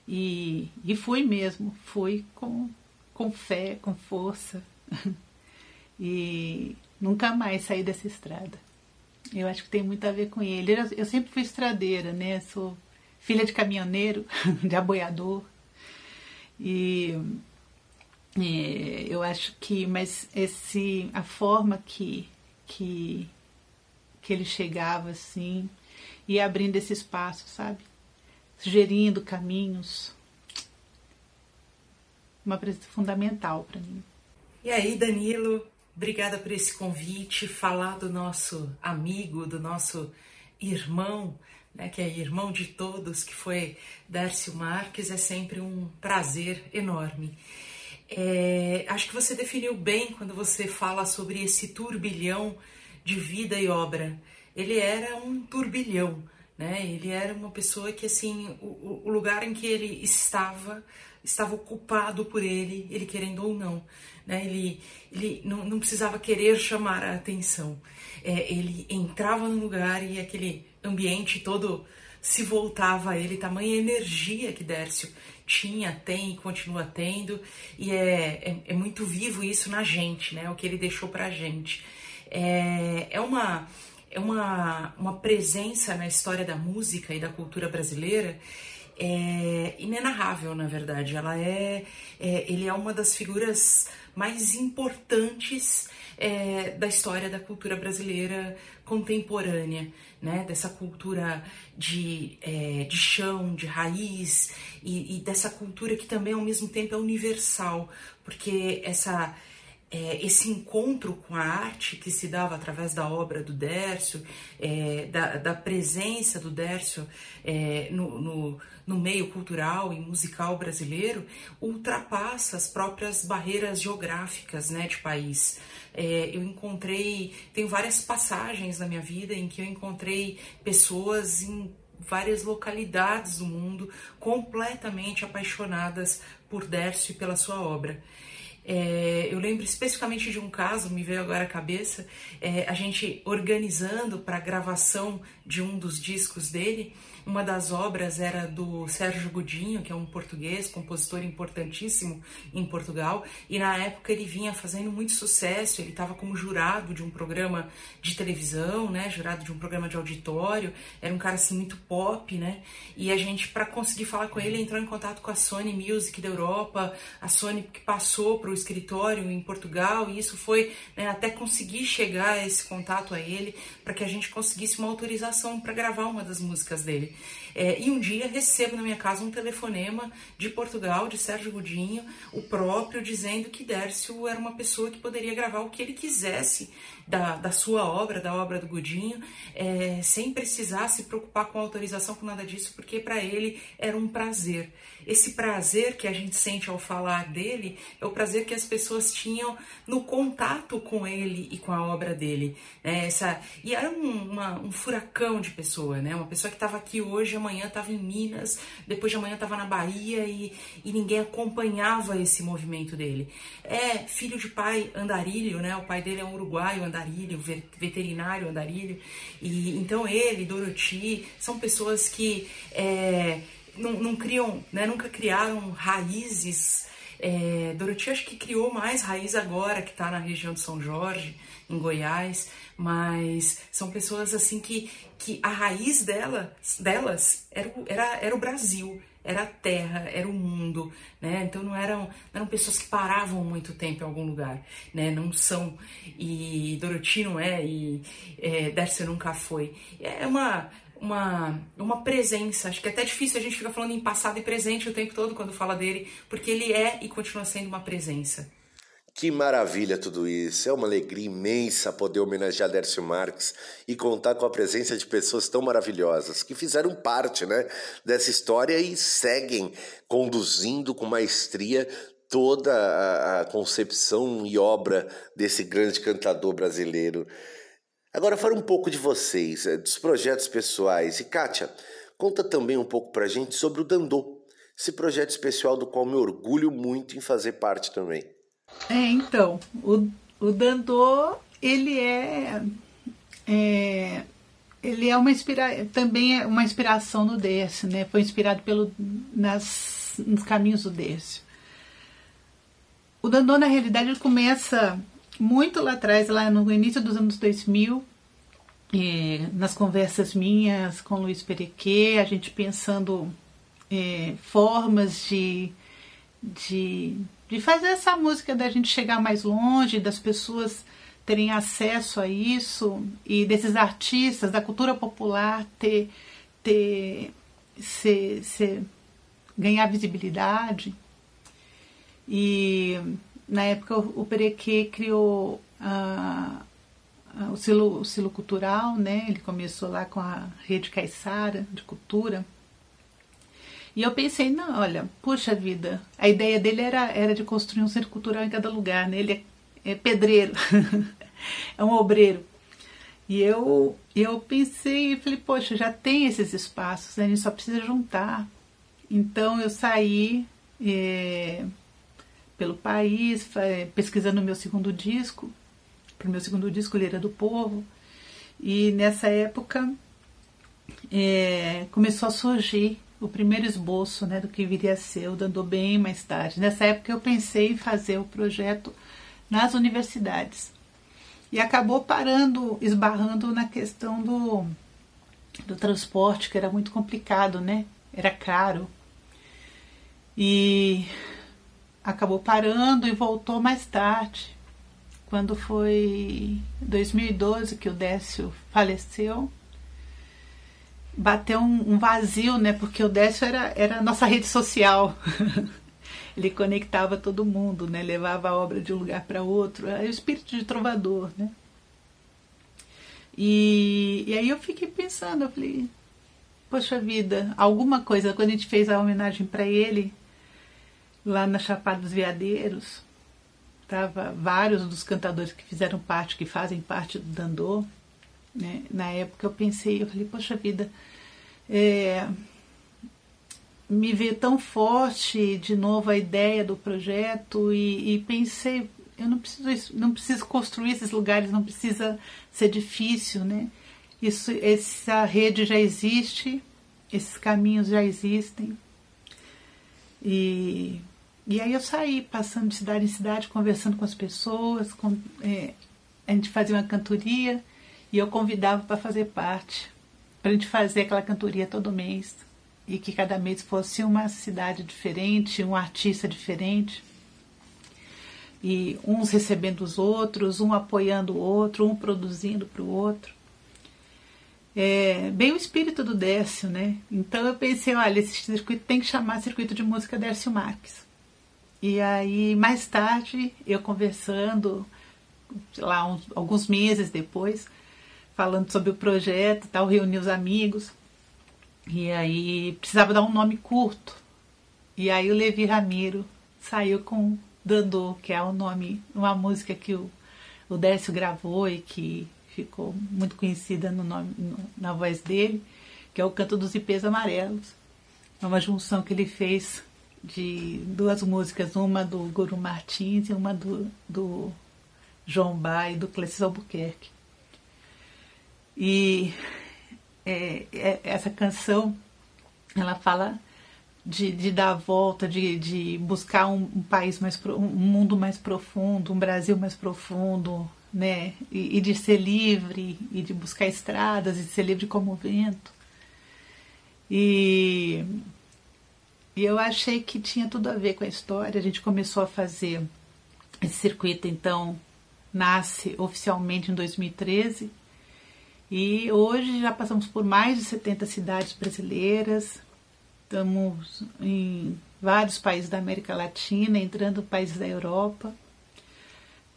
E, e fui mesmo, fui com, com fé, com força. e nunca mais saí dessa estrada. Eu acho que tem muito a ver com ele. Eu sempre fui estradeira, né? Sou filha de caminhoneiro, de aboiador. E, e eu acho que, mas esse, a forma que, que, que ele chegava assim, e abrindo esse espaço, sabe? Sugerindo caminhos. Uma presença fundamental para mim. E aí, Danilo, Obrigada por esse convite, falar do nosso amigo, do nosso irmão, né, que é irmão de todos, que foi Dércio Marques, é sempre um prazer enorme. É, acho que você definiu bem quando você fala sobre esse turbilhão de vida e obra. Ele era um turbilhão, né? Ele era uma pessoa que assim, o, o lugar em que ele estava estava ocupado por ele, ele querendo ou não. Né? Ele, ele não, não precisava querer chamar a atenção. É, ele entrava no lugar e aquele ambiente todo se voltava a ele, tamanha energia que Dércio tinha, tem e continua tendo, e é, é, é, muito vivo isso na gente, né? O que ele deixou pra gente. É, é uma é uma, uma presença na história da música e da cultura brasileira é inenarrável, na verdade. Ela é, é, ele é uma das figuras mais importantes é, da história da cultura brasileira contemporânea, né? Dessa cultura de, é, de chão, de raiz e, e dessa cultura que também ao mesmo tempo é universal, porque essa é, esse encontro com a arte que se dava através da obra do Dércio, é, da, da, presença do Dércio é, no, no, no, meio cultural e musical brasileiro, ultrapassa as próprias barreiras geográficas né, de país. É, eu encontrei, tem várias passagens na minha vida em que eu encontrei pessoas em várias localidades do mundo completamente apaixonadas por Dércio e pela sua obra. É, eu lembro especificamente de um caso, me veio agora à cabeça, é, a gente organizando para a gravação de um dos discos dele, uma das obras era do Sérgio Godinho, que é um português, compositor importantíssimo em Portugal, e na época ele vinha fazendo muito sucesso, ele estava como jurado de um programa de televisão, né, jurado de um programa de auditório, era um cara assim muito pop, né? E a gente para conseguir falar com ele entrou em contato com a Sony Music da Europa, a Sony que passou para o escritório em Portugal, e isso foi né, até conseguir chegar esse contato a ele para que a gente conseguisse uma autorização para gravar uma das músicas dele. É, e um dia recebo na minha casa um telefonema de Portugal, de Sérgio Godinho, o próprio, dizendo que Dércio era uma pessoa que poderia gravar o que ele quisesse da, da sua obra, da obra do Godinho, é, sem precisar se preocupar com autorização, com nada disso, porque para ele era um prazer. Esse prazer que a gente sente ao falar dele é o prazer que as pessoas tinham no contato com ele e com a obra dele. Né? Essa, e era um, uma, um furacão de pessoa, né? uma pessoa que estava aqui hoje, amanhã estava em Minas, depois de amanhã estava na Bahia e, e ninguém acompanhava esse movimento dele. É filho de pai andarilho, né? o pai dele é um uruguaio andarilho, veterinário andarilho, e então ele, Dorothy, são pessoas que. É, não, não criam, né, nunca criaram raízes. É, Dorothy acho que criou mais raiz agora, que está na região de São Jorge, em Goiás, mas são pessoas assim que, que a raiz dela, delas era, era, era o Brasil, era a terra, era o mundo, né? Então não eram, eram pessoas que paravam muito tempo em algum lugar, né? Não são, e Dorothy não é, e é, Darcy nunca foi. É uma uma, uma presença. Acho que é até difícil a gente ficar falando em passado e presente o tempo todo quando fala dele, porque ele é e continua sendo uma presença. Que maravilha tudo isso! É uma alegria imensa poder homenagear Dércio Marques e contar com a presença de pessoas tão maravilhosas que fizeram parte né, dessa história e seguem conduzindo com maestria toda a, a concepção e obra desse grande cantador brasileiro. Agora fala um pouco de vocês, eh, dos projetos pessoais. E Kátia, conta também um pouco pra gente sobre o Dandô, esse projeto especial do qual me orgulho muito em fazer parte também. É, então, o, o Dandô, ele é, é ele é uma inspira também é uma inspiração no Décio, né? Foi inspirado pelo nas nos caminhos do Décio. O Dandô, na realidade, ele começa muito lá atrás, lá no início dos anos 2000, nas conversas minhas com Luiz Perequê, a gente pensando é, formas de, de, de fazer essa música da gente chegar mais longe, das pessoas terem acesso a isso e desses artistas da cultura popular ter, ter ser, ser, ganhar visibilidade. E na época o Perequê criou a, a, o, silo, o silo cultural, né? Ele começou lá com a rede Caiçara de cultura. E eu pensei, não, olha, puxa vida, a ideia dele era, era de construir um centro cultural em cada lugar, né? Ele é, é pedreiro, é um obreiro. E eu, eu pensei, falei, poxa, já tem esses espaços, né? a gente só precisa juntar. Então eu saí, é, pelo país, pesquisando o meu segundo disco, para o meu segundo disco, Leira do Povo. E nessa época é, começou a surgir o primeiro esboço né, do que viria a ser o Dando Bem mais tarde. Nessa época eu pensei em fazer o projeto nas universidades. E acabou parando, esbarrando na questão do, do transporte, que era muito complicado, né? Era caro. E acabou parando e voltou mais tarde. Quando foi 2012 que o Décio faleceu, bateu um, um vazio, né? Porque o Décio era, era a nossa rede social. Ele conectava todo mundo, né? Levava a obra de um lugar para outro. Era o espírito de trovador, né? E, e aí eu fiquei pensando, eu falei, poxa vida, alguma coisa, quando a gente fez a homenagem para ele, lá na Chapada dos Veadeiros. Tava vários dos cantadores que fizeram parte, que fazem parte do Dandô. Né? Na época eu pensei, eu falei, poxa vida, é, me veio tão forte de novo a ideia do projeto e, e, pensei, eu não preciso, não preciso construir esses lugares, não precisa ser difícil, né? Isso, essa rede já existe, esses caminhos já existem. E e aí eu saí, passando de cidade em cidade, conversando com as pessoas, com, é, a gente fazia uma cantoria e eu convidava para fazer parte, para a gente fazer aquela cantoria todo mês e que cada mês fosse uma cidade diferente, um artista diferente. E uns recebendo os outros, um apoiando o outro, um produzindo para o outro. É, bem o espírito do Décio, né? Então eu pensei, olha, esse circuito tem que chamar Circuito de Música Décio Marques. E aí, mais tarde, eu conversando, lá uns, alguns meses depois, falando sobre o projeto tal, reuni os amigos. E aí precisava dar um nome curto. E aí o Levi Ramiro saiu com Dandô, que é o nome, uma música que o, o Décio gravou e que ficou muito conhecida no nome, no, na voz dele, que é o Canto dos Ipês Amarelos. É uma junção que ele fez de duas músicas, uma do Guru Martins e uma do, do João Bai do Clécio Albuquerque. E é, é, essa canção, ela fala de, de dar a volta, de, de buscar um, um, país mais, um mundo mais profundo, um Brasil mais profundo, né? E, e de ser livre, e de buscar estradas, e de ser livre como o vento. E e eu achei que tinha tudo a ver com a história. A gente começou a fazer esse circuito, então, nasce oficialmente em 2013. E hoje já passamos por mais de 70 cidades brasileiras, estamos em vários países da América Latina, entrando em países da Europa.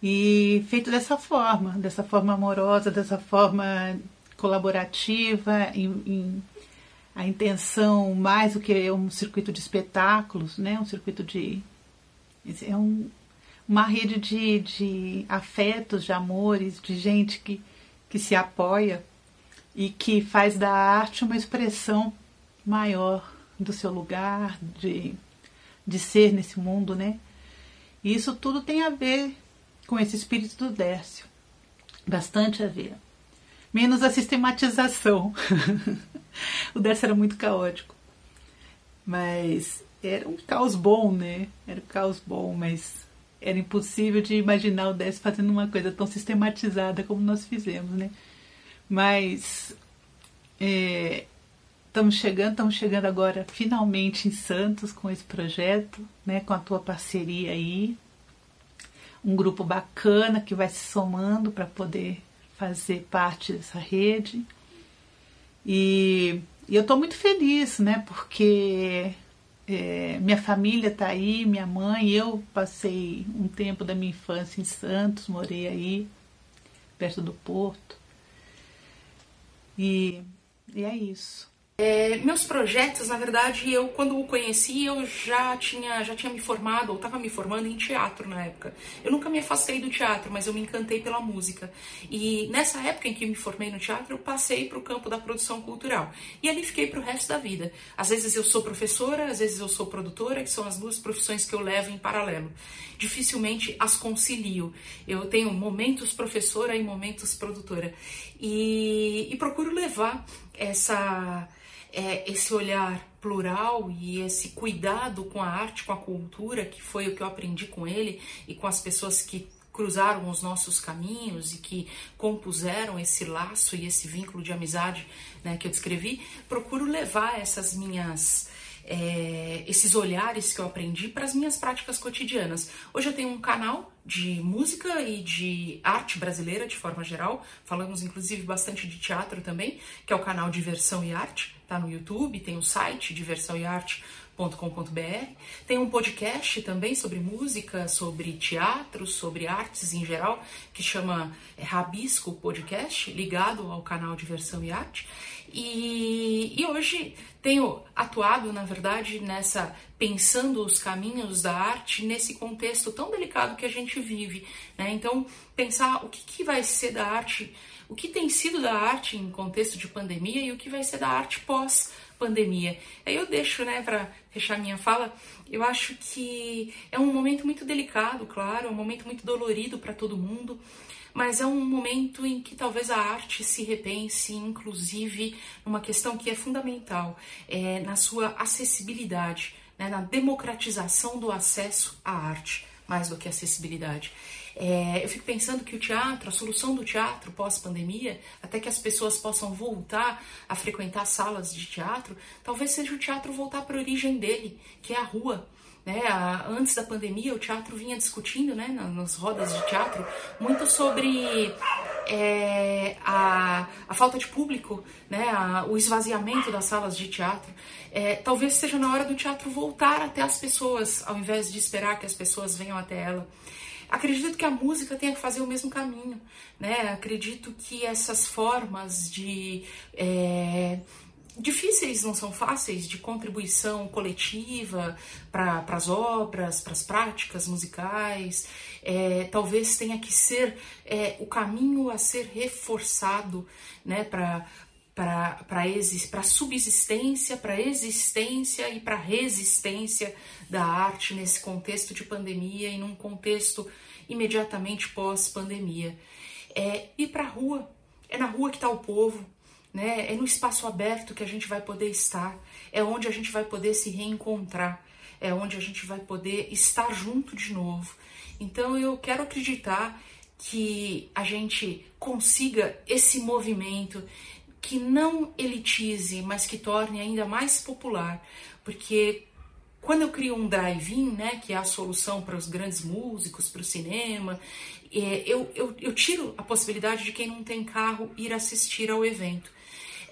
E feito dessa forma, dessa forma amorosa, dessa forma colaborativa, em, em a intenção mais do que um circuito de espetáculos, né? Um circuito de é um, uma rede de, de afetos, de amores, de gente que que se apoia e que faz da arte uma expressão maior do seu lugar de, de ser nesse mundo, né? E isso tudo tem a ver com esse espírito do Décio. Bastante a ver. Menos a sistematização. o Décio era muito caótico. Mas era um caos bom, né? Era um caos bom, mas era impossível de imaginar o Décio fazendo uma coisa tão sistematizada como nós fizemos, né? Mas é, estamos chegando, estamos chegando agora finalmente em Santos com esse projeto, né? Com a tua parceria aí, um grupo bacana que vai se somando para poder fazer parte dessa rede. E, e eu estou muito feliz, né? Porque é, minha família está aí, minha mãe, eu passei um tempo da minha infância em Santos, morei aí, perto do Porto. E, e é isso. É, meus projetos, na verdade, eu quando o conheci, eu já tinha, já tinha me formado, ou estava me formando em teatro na época. Eu nunca me afastei do teatro, mas eu me encantei pela música. E nessa época em que me formei no teatro, eu passei para o campo da produção cultural. E ali fiquei para o resto da vida. Às vezes eu sou professora, às vezes eu sou produtora, que são as duas profissões que eu levo em paralelo. Dificilmente as concilio. Eu tenho momentos professora e momentos produtora. E, e procuro levar essa é, esse olhar plural e esse cuidado com a arte, com a cultura, que foi o que eu aprendi com ele e com as pessoas que cruzaram os nossos caminhos e que compuseram esse laço e esse vínculo de amizade né, que eu descrevi, procuro levar essas minhas é, esses olhares que eu aprendi para as minhas práticas cotidianas. Hoje eu tenho um canal de música e de arte brasileira de forma geral, falamos inclusive bastante de teatro também, que é o canal Diversão e Arte, tá no YouTube, tem o site diversão e arte com.br Tem um podcast também sobre música, sobre teatro, sobre artes em geral, que chama é, Rabisco Podcast, ligado ao canal Diversão e Arte. E, e hoje tenho atuado, na verdade, nessa pensando os caminhos da arte nesse contexto tão delicado que a gente vive. Né? Então, pensar o que, que vai ser da arte, o que tem sido da arte em contexto de pandemia e o que vai ser da arte pós pandemia. Aí eu deixo, né, para fechar minha fala, eu acho que é um momento muito delicado, claro, é um momento muito dolorido para todo mundo, mas é um momento em que talvez a arte se repense, inclusive numa questão que é fundamental, é, na sua acessibilidade, né, na democratização do acesso à arte, mais do que acessibilidade. É, eu fico pensando que o teatro, a solução do teatro pós-pandemia, até que as pessoas possam voltar a frequentar salas de teatro, talvez seja o teatro voltar para a origem dele, que é a rua. Né? Antes da pandemia, o teatro vinha discutindo né, nas rodas de teatro muito sobre é, a, a, falta de público, né, a, o esvaziamento das salas de teatro. É, talvez seja na hora do teatro voltar até as pessoas, ao invés de esperar que as pessoas venham até ela. Acredito que a música tenha que fazer o mesmo caminho, né? Acredito que essas formas de é, difíceis, não são fáceis, de contribuição coletiva para as obras, para as práticas musicais, é, talvez tenha que ser é, o caminho a ser reforçado, né? Para para subsistência, para existência e para resistência da arte nesse contexto de pandemia e num contexto imediatamente pós-pandemia. É ir para a rua, é na rua que está o povo, né? é no espaço aberto que a gente vai poder estar, é onde a gente vai poder se reencontrar, é onde a gente vai poder estar junto de novo. Então eu quero acreditar que a gente consiga esse movimento que não elitize, mas que torne ainda mais popular, porque quando eu crio um drive-in, né, que é a solução para os grandes músicos, para o cinema, é, eu, eu, eu, tiro a possibilidade de quem não tem carro ir assistir ao evento.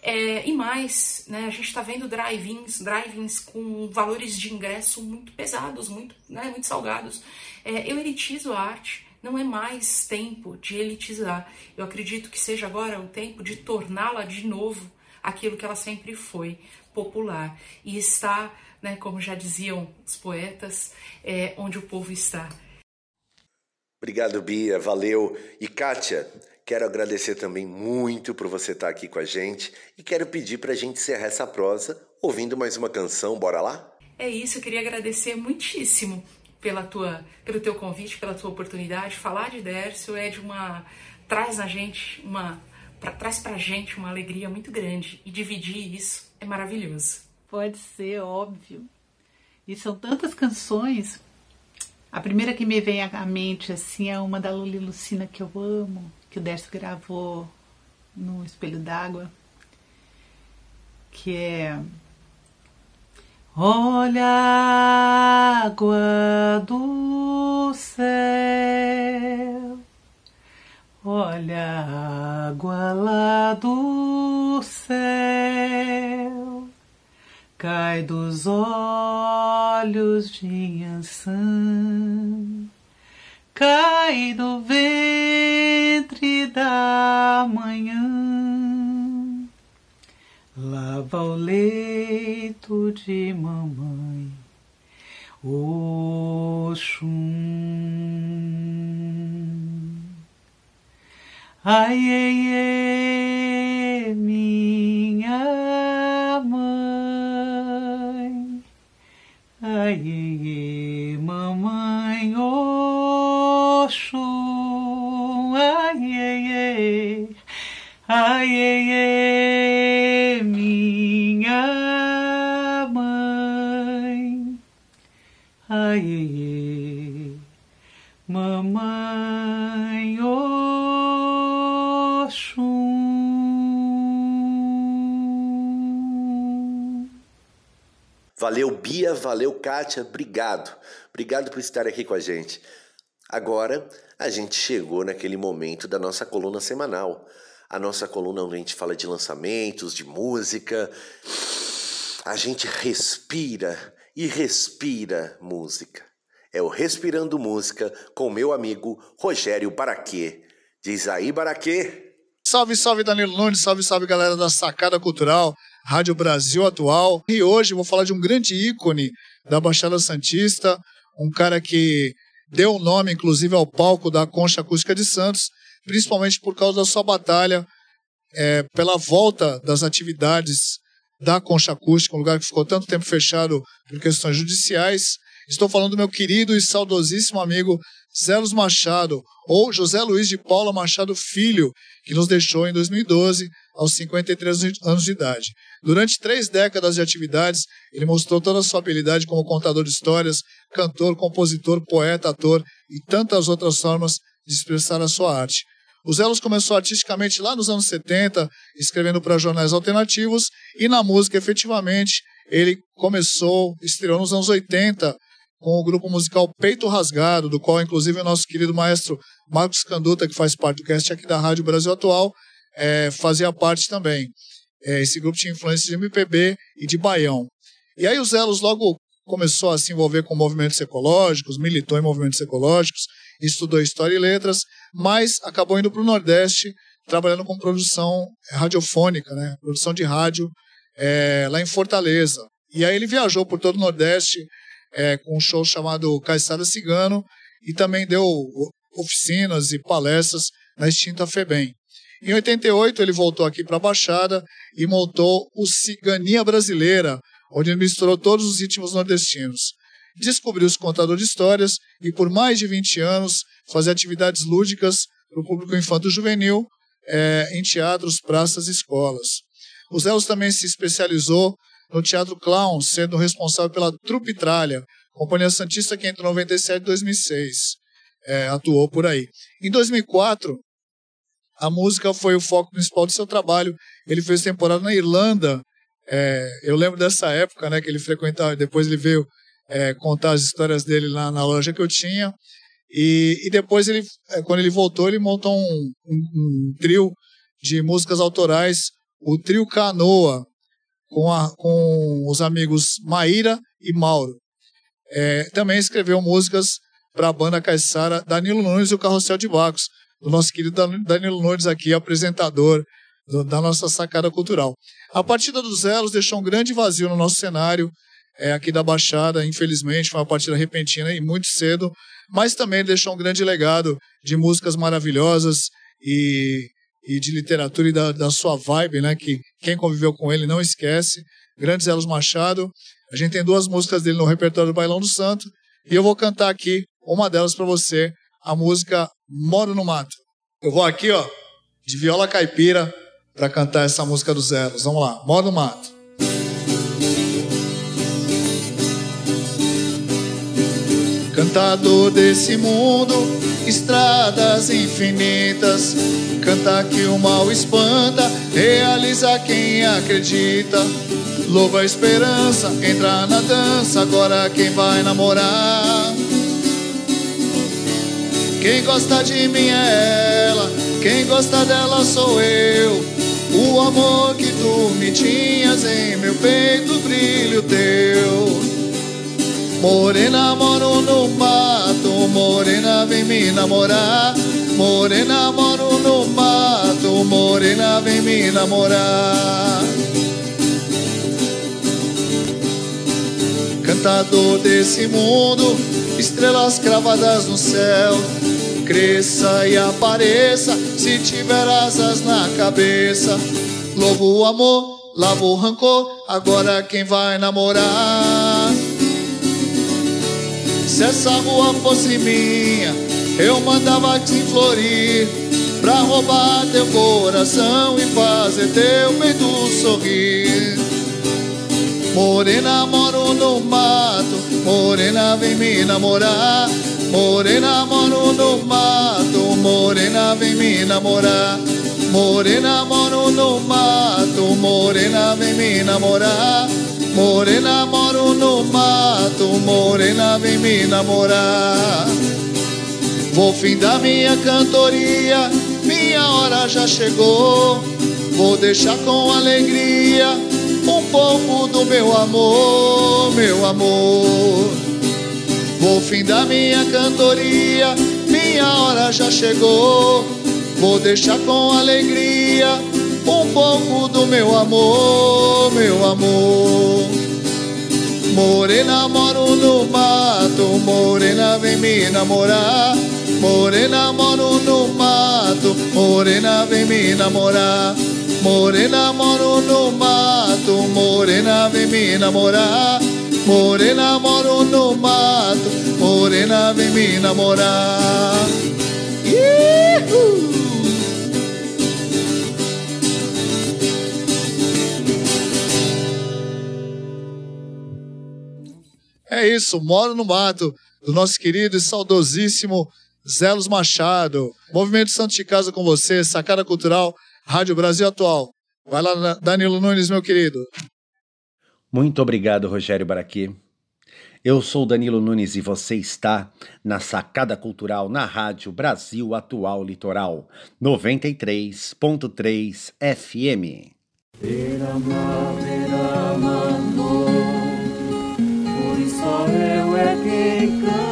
É, e mais, né, a gente está vendo drive-ins, drive-ins com valores de ingresso muito pesados, muito, né, muito salgados. É, eu elitizo a arte, não é mais tempo de elitizar. Eu acredito que seja agora o tempo de torná-la de novo aquilo que ela sempre foi, popular. E está, né, como já diziam os poetas, é, onde o povo está. Obrigado, Bia, valeu. E Kátia, quero agradecer também muito por você estar aqui com a gente e quero pedir para a gente encerrar essa prosa ouvindo mais uma canção, bora lá? É isso, eu queria agradecer muitíssimo pela tua, pelo teu convite, pela tua oportunidade. Falar de Dércio é de uma traz na gente uma pra, traz pra gente uma alegria muito grande e dividir isso é maravilhoso. Pode ser, óbvio. E são tantas canções. A primeira que me vem à mente assim é uma da Luli Lucina que eu amo, que o Dércio gravou no Espelho d'Água, que é Olha a água do céu, olha a água lá do céu, cai dos olhos de Ançã, cai do ventre da manhã lava o leito de mamãe, Oxum. Ai, ai, minha mãe, ai, Oxum, ai, ai, ai, ai, ai, ai. Ai, mamãe Oxum. Valeu, Bia, valeu, Kátia, obrigado. Obrigado por estar aqui com a gente. Agora, a gente chegou naquele momento da nossa coluna semanal. A nossa coluna onde a gente fala de lançamentos, de música. A gente respira e respira música. É o Respirando Música com meu amigo Rogério Baraquê. Diz aí, Baraquê. Salve, salve Danilo Nunes, salve, salve galera da Sacada Cultural, Rádio Brasil Atual. E hoje vou falar de um grande ícone da Baixada Santista, um cara que deu nome, inclusive, ao palco da Concha Acústica de Santos, principalmente por causa da sua batalha é, pela volta das atividades da Concha Acústica, um lugar que ficou tanto tempo fechado por questões judiciais. Estou falando do meu querido e saudosíssimo amigo Zelos Machado, ou José Luiz de Paula Machado Filho, que nos deixou em 2012, aos 53 anos de idade. Durante três décadas de atividades, ele mostrou toda a sua habilidade como contador de histórias, cantor, compositor, poeta, ator e tantas outras formas de expressar a sua arte. O Zelos começou artisticamente lá nos anos 70, escrevendo para jornais alternativos, e na música, efetivamente, ele começou, estreou nos anos 80, com o grupo musical Peito Rasgado, do qual, inclusive, o nosso querido maestro Marcos Canduta, que faz parte do cast aqui da Rádio Brasil Atual, é, fazia parte também. É, esse grupo tinha influência de MPB e de Baião. E aí o Zelos logo começou a se envolver com movimentos ecológicos, militou em movimentos ecológicos, estudou História e Letras, mas acabou indo para o Nordeste, trabalhando com produção radiofônica, né? produção de rádio, é, lá em Fortaleza. E aí ele viajou por todo o Nordeste é, com um show chamado Caiçada Cigano e também deu oficinas e palestras na extinta FEBEM. Em 88 ele voltou aqui para a Baixada e montou o Cigania Brasileira, onde misturou todos os ritmos nordestinos descobriu-se contador de histórias e, por mais de 20 anos, fazia atividades lúdicas para o público infanto-juvenil é, em teatros, praças e escolas. O Zelos também se especializou no teatro clown, sendo responsável pela Trupe Tralha, companhia santista que entre 97 e 2006 é, atuou por aí. Em 2004, a música foi o foco principal de seu trabalho. Ele fez temporada na Irlanda. É, eu lembro dessa época, né, que ele frequentava. Depois ele veio é, contar as histórias dele lá na loja que eu tinha. E, e depois, ele, é, quando ele voltou, ele montou um, um, um, trio de músicas autorais, o trio Canoa, com, a, com os amigos Maíra e Mauro. É, também escreveu músicas para a banda Caissara, Danilo Nunes e o Carrossel de Bacos, do nosso querido Danilo Nunes aqui, apresentador do, da nossa sacada cultural. A partida dos Elos deixou um grande vazio no nosso cenário, é, aqui da Baixada, infelizmente, foi uma partida repentina e muito cedo, mas também deixou um grande legado de músicas maravilhosas e, e de literatura e da, da sua vibe, né? Que quem conviveu com ele não esquece. Grandes Elos Machado. A gente tem duas músicas dele no repertório do Bailão do Santo e eu vou cantar aqui uma delas para você, a música Moro no Mato. Eu vou aqui, ó, de viola caipira para cantar essa música dos Elos. Vamos lá, Moro no Mato. Cantador desse mundo, estradas infinitas. Canta que o mal espanta, realiza quem acredita. Louva a esperança, entra na dança, agora quem vai namorar? Quem gosta de mim é ela, quem gosta dela sou eu. O amor que tu me tinhas em meu peito, brilho teu. Morena, moro no mato, morena, vem me namorar. Morena, moro no mato, morena, vem me namorar. Cantador desse mundo, estrelas cravadas no céu. Cresça e apareça, se tiver asas na cabeça. Louvo o amor, lavo o rancor, agora quem vai namorar? Se essa rua fosse minha, eu mandava te florir pra roubar teu coração e fazer teu peito sorrir. Morena, moro no mato, morena, vem me namorar. Morena, moro no mato, morena, vem me namorar. Morena, moro no mato, morena, vem me namorar. Morena, moro no mato, morena, vem me namorar. Vou findar minha cantoria, minha hora já chegou. Vou deixar com alegria pouco do meu amor, meu amor. Vou findar minha cantoria, minha hora já chegou. Vou deixar com alegria um pouco do meu amor, meu amor. Morena, moro no mato, morena, vem me namorar. Morena, moro no mato, morena, vem me namorar. Morena, moro no mato, morena, vem me namorar. Morena, moro no mato, morena, vem me namorar. É isso, Moro no Mato, do nosso querido e saudosíssimo Zelos Machado. Movimento Santo de Casa com você, Sacada Cultural, Rádio Brasil Atual. Vai lá, Danilo Nunes, meu querido. Muito obrigado, Rogério Baraqui. Eu sou Danilo Nunes e você está na Sacada Cultural na Rádio Brasil Atual Litoral 93.3 FM. só eu é quem cantei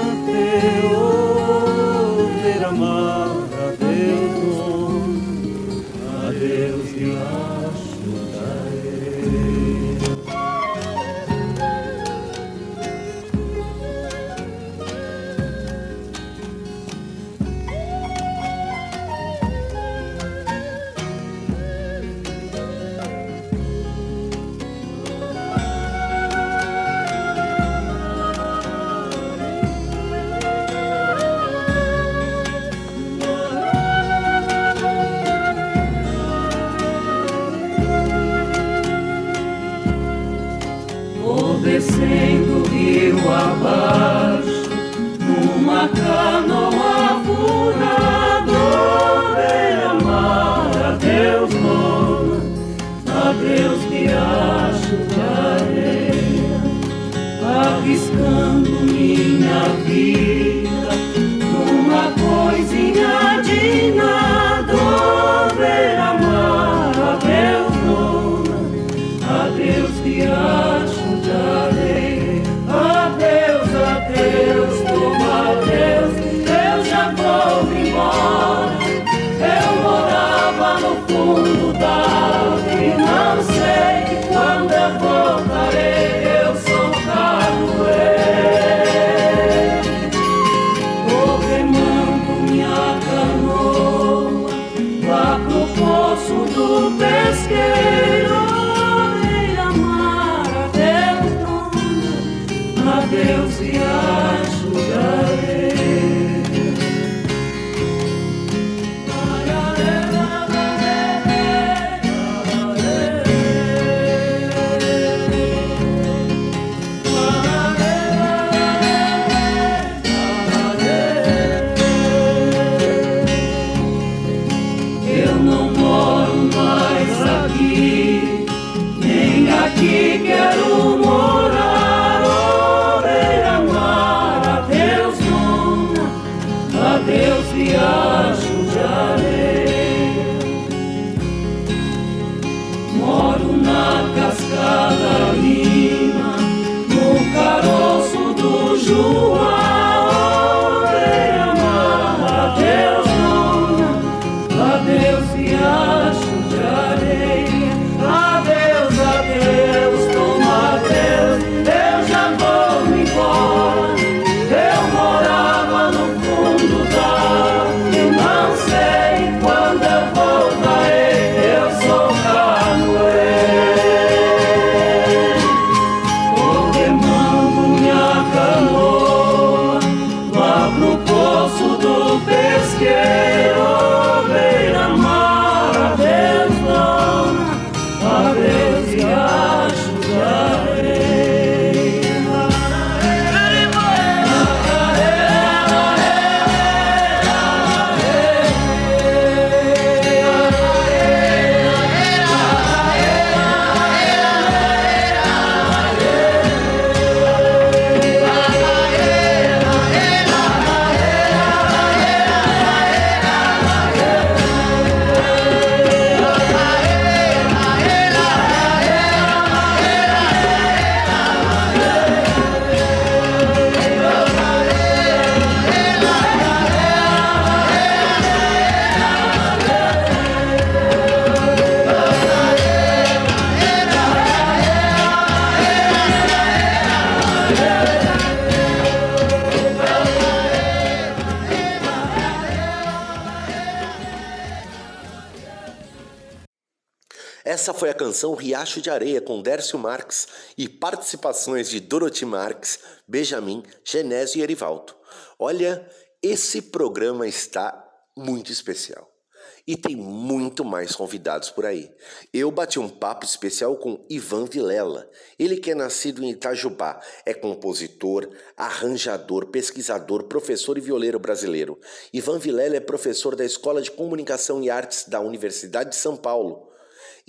Riacho de Areia com Dércio Marques e participações de Dorothy Marques, Benjamin, Genésio e Erivaldo. Olha, esse programa está muito especial. E tem muito mais convidados por aí. Eu bati um papo especial com Ivan Vilela. Ele que é nascido em Itajubá, é compositor, arranjador, pesquisador, professor e violeiro brasileiro. Ivan Vilela é professor da Escola de Comunicação e Artes da Universidade de São Paulo.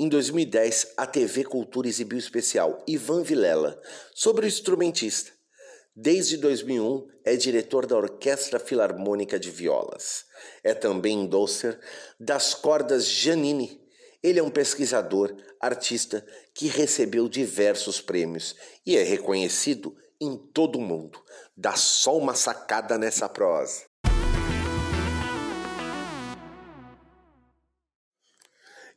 Em 2010, a TV Cultura exibiu o especial Ivan Vilela sobre o instrumentista. Desde 2001, é diretor da Orquestra Filarmônica de Violas. É também endosser das cordas Janine. Ele é um pesquisador, artista que recebeu diversos prêmios e é reconhecido em todo o mundo. Dá só uma sacada nessa prosa.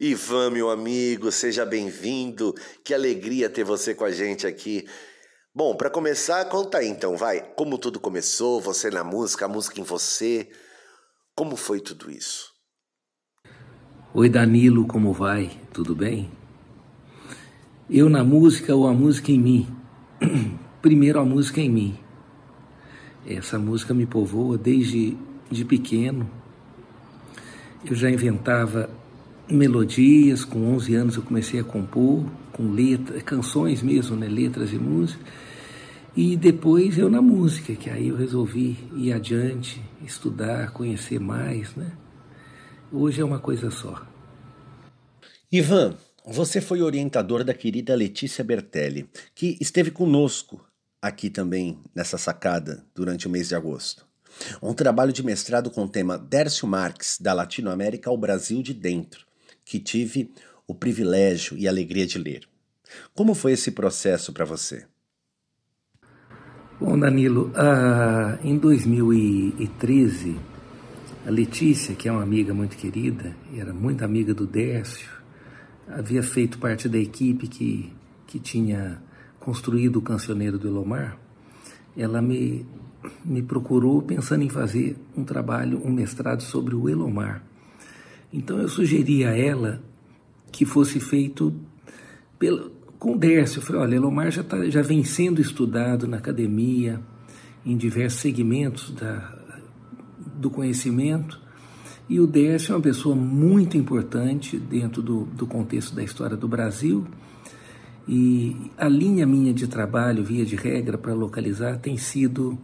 Ivan, meu amigo, seja bem-vindo. Que alegria ter você com a gente aqui. Bom, para começar, conta aí então, vai. Como tudo começou, você na música, a música em você. Como foi tudo isso? Oi, Danilo, como vai? Tudo bem? Eu na música ou a música em mim? Primeiro a música em mim. Essa música me povoa desde de pequeno. Eu já inventava melodias, com 11 anos eu comecei a compor, com letras, canções mesmo, né, letras e música. E depois eu na música, que aí eu resolvi ir adiante, estudar, conhecer mais, né? Hoje é uma coisa só. Ivan, você foi orientador da querida Letícia Bertelli, que esteve conosco aqui também nessa sacada durante o mês de agosto. Um trabalho de mestrado com o tema Dércio Marques, da Latinoamérica ao Brasil de Dentro, que tive o privilégio e alegria de ler. Como foi esse processo para você? Bom, Danilo, ah, em 2013, a Letícia, que é uma amiga muito querida, era muito amiga do Décio, havia feito parte da equipe que, que tinha construído o Cancioneiro do Elomar. Ela me, me procurou pensando em fazer um trabalho, um mestrado sobre o Elomar. Então eu sugeri a ela que fosse feito com o Décio. Eu falei, olha, Elomar já, tá, já vem sendo estudado na academia, em diversos segmentos da, do conhecimento, e o Décio é uma pessoa muito importante dentro do, do contexto da história do Brasil, e a linha minha de trabalho, via de regra, para localizar, tem sido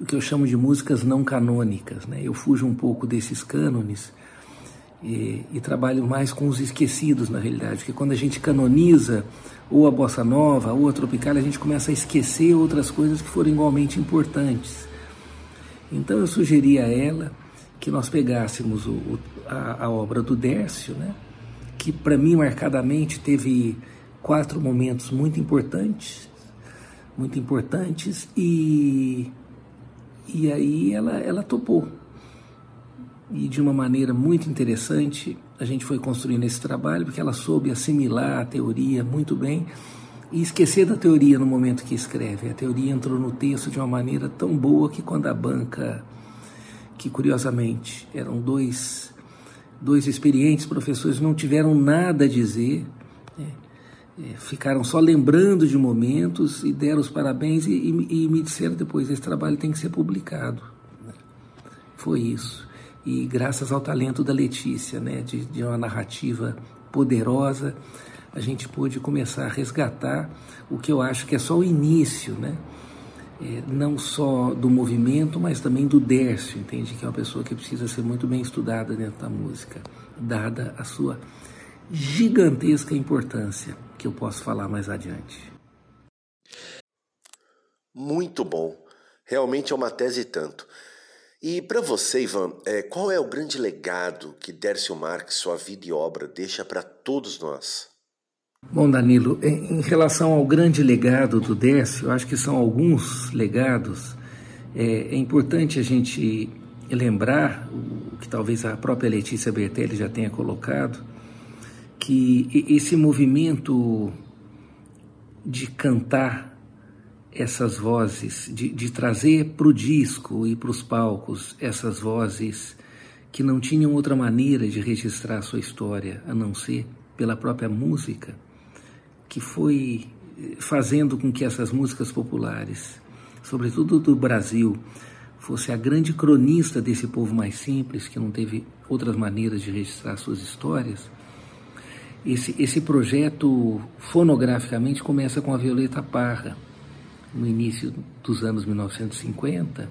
o que eu chamo de músicas não canônicas. Né? Eu fujo um pouco desses cânones e, e, trabalho mais com os esquecidos, na realidade, porque quando a gente canoniza ou a bossa nova ou a tropical, a gente começa a esquecer outras coisas que foram igualmente importantes. Então eu sugeri a ela que nós pegássemos o, o, a, a, obra do Dércio, né? que para mim marcadamente teve quatro momentos muito importantes, muito importantes e e aí ela ela topou e de uma maneira muito interessante a gente foi construindo esse trabalho porque ela soube assimilar a teoria muito bem e esquecer da teoria no momento que escreve. A teoria entrou no texto de uma maneira tão boa que quando a banca, que curiosamente eram dois dois experientes professores não tiveram nada a dizer, é, ficaram só lembrando de momentos e deram os parabéns e, e, e, me disseram depois: esse trabalho tem que ser publicado. Foi isso. E graças ao talento da Letícia, né, de, de uma narrativa poderosa, a gente pôde começar a resgatar o que eu acho que é só o início, né? é, não só do movimento, mas também do Dércio, entende? Que é uma pessoa que precisa ser muito bem estudada dentro da música, dada a sua gigantesca importância, que eu posso falar mais adiante. Muito bom. Realmente é uma tese tanto. E para você, Ivan, é, qual é o grande legado que Dércio Marques, sua vida e obra, deixa para todos nós? Bom, Danilo, em relação ao grande legado do Décio, eu acho que são alguns legados. É, é importante a gente lembrar, o que talvez a própria Letícia Bertelli já tenha colocado, que esse movimento de cantar essas vozes, de, de trazer para o disco e para os palcos essas vozes que não tinham outra maneira de registrar sua história a não ser pela própria música que foi eh, fazendo com que essas músicas populares, sobretudo do Brasil, fosse a grande cronista desse povo mais simples, que não teve outras maneiras de registrar suas histórias. Esse, esse projeto, fonograficamente, começa com a Violeta Parra, no início dos anos 1950,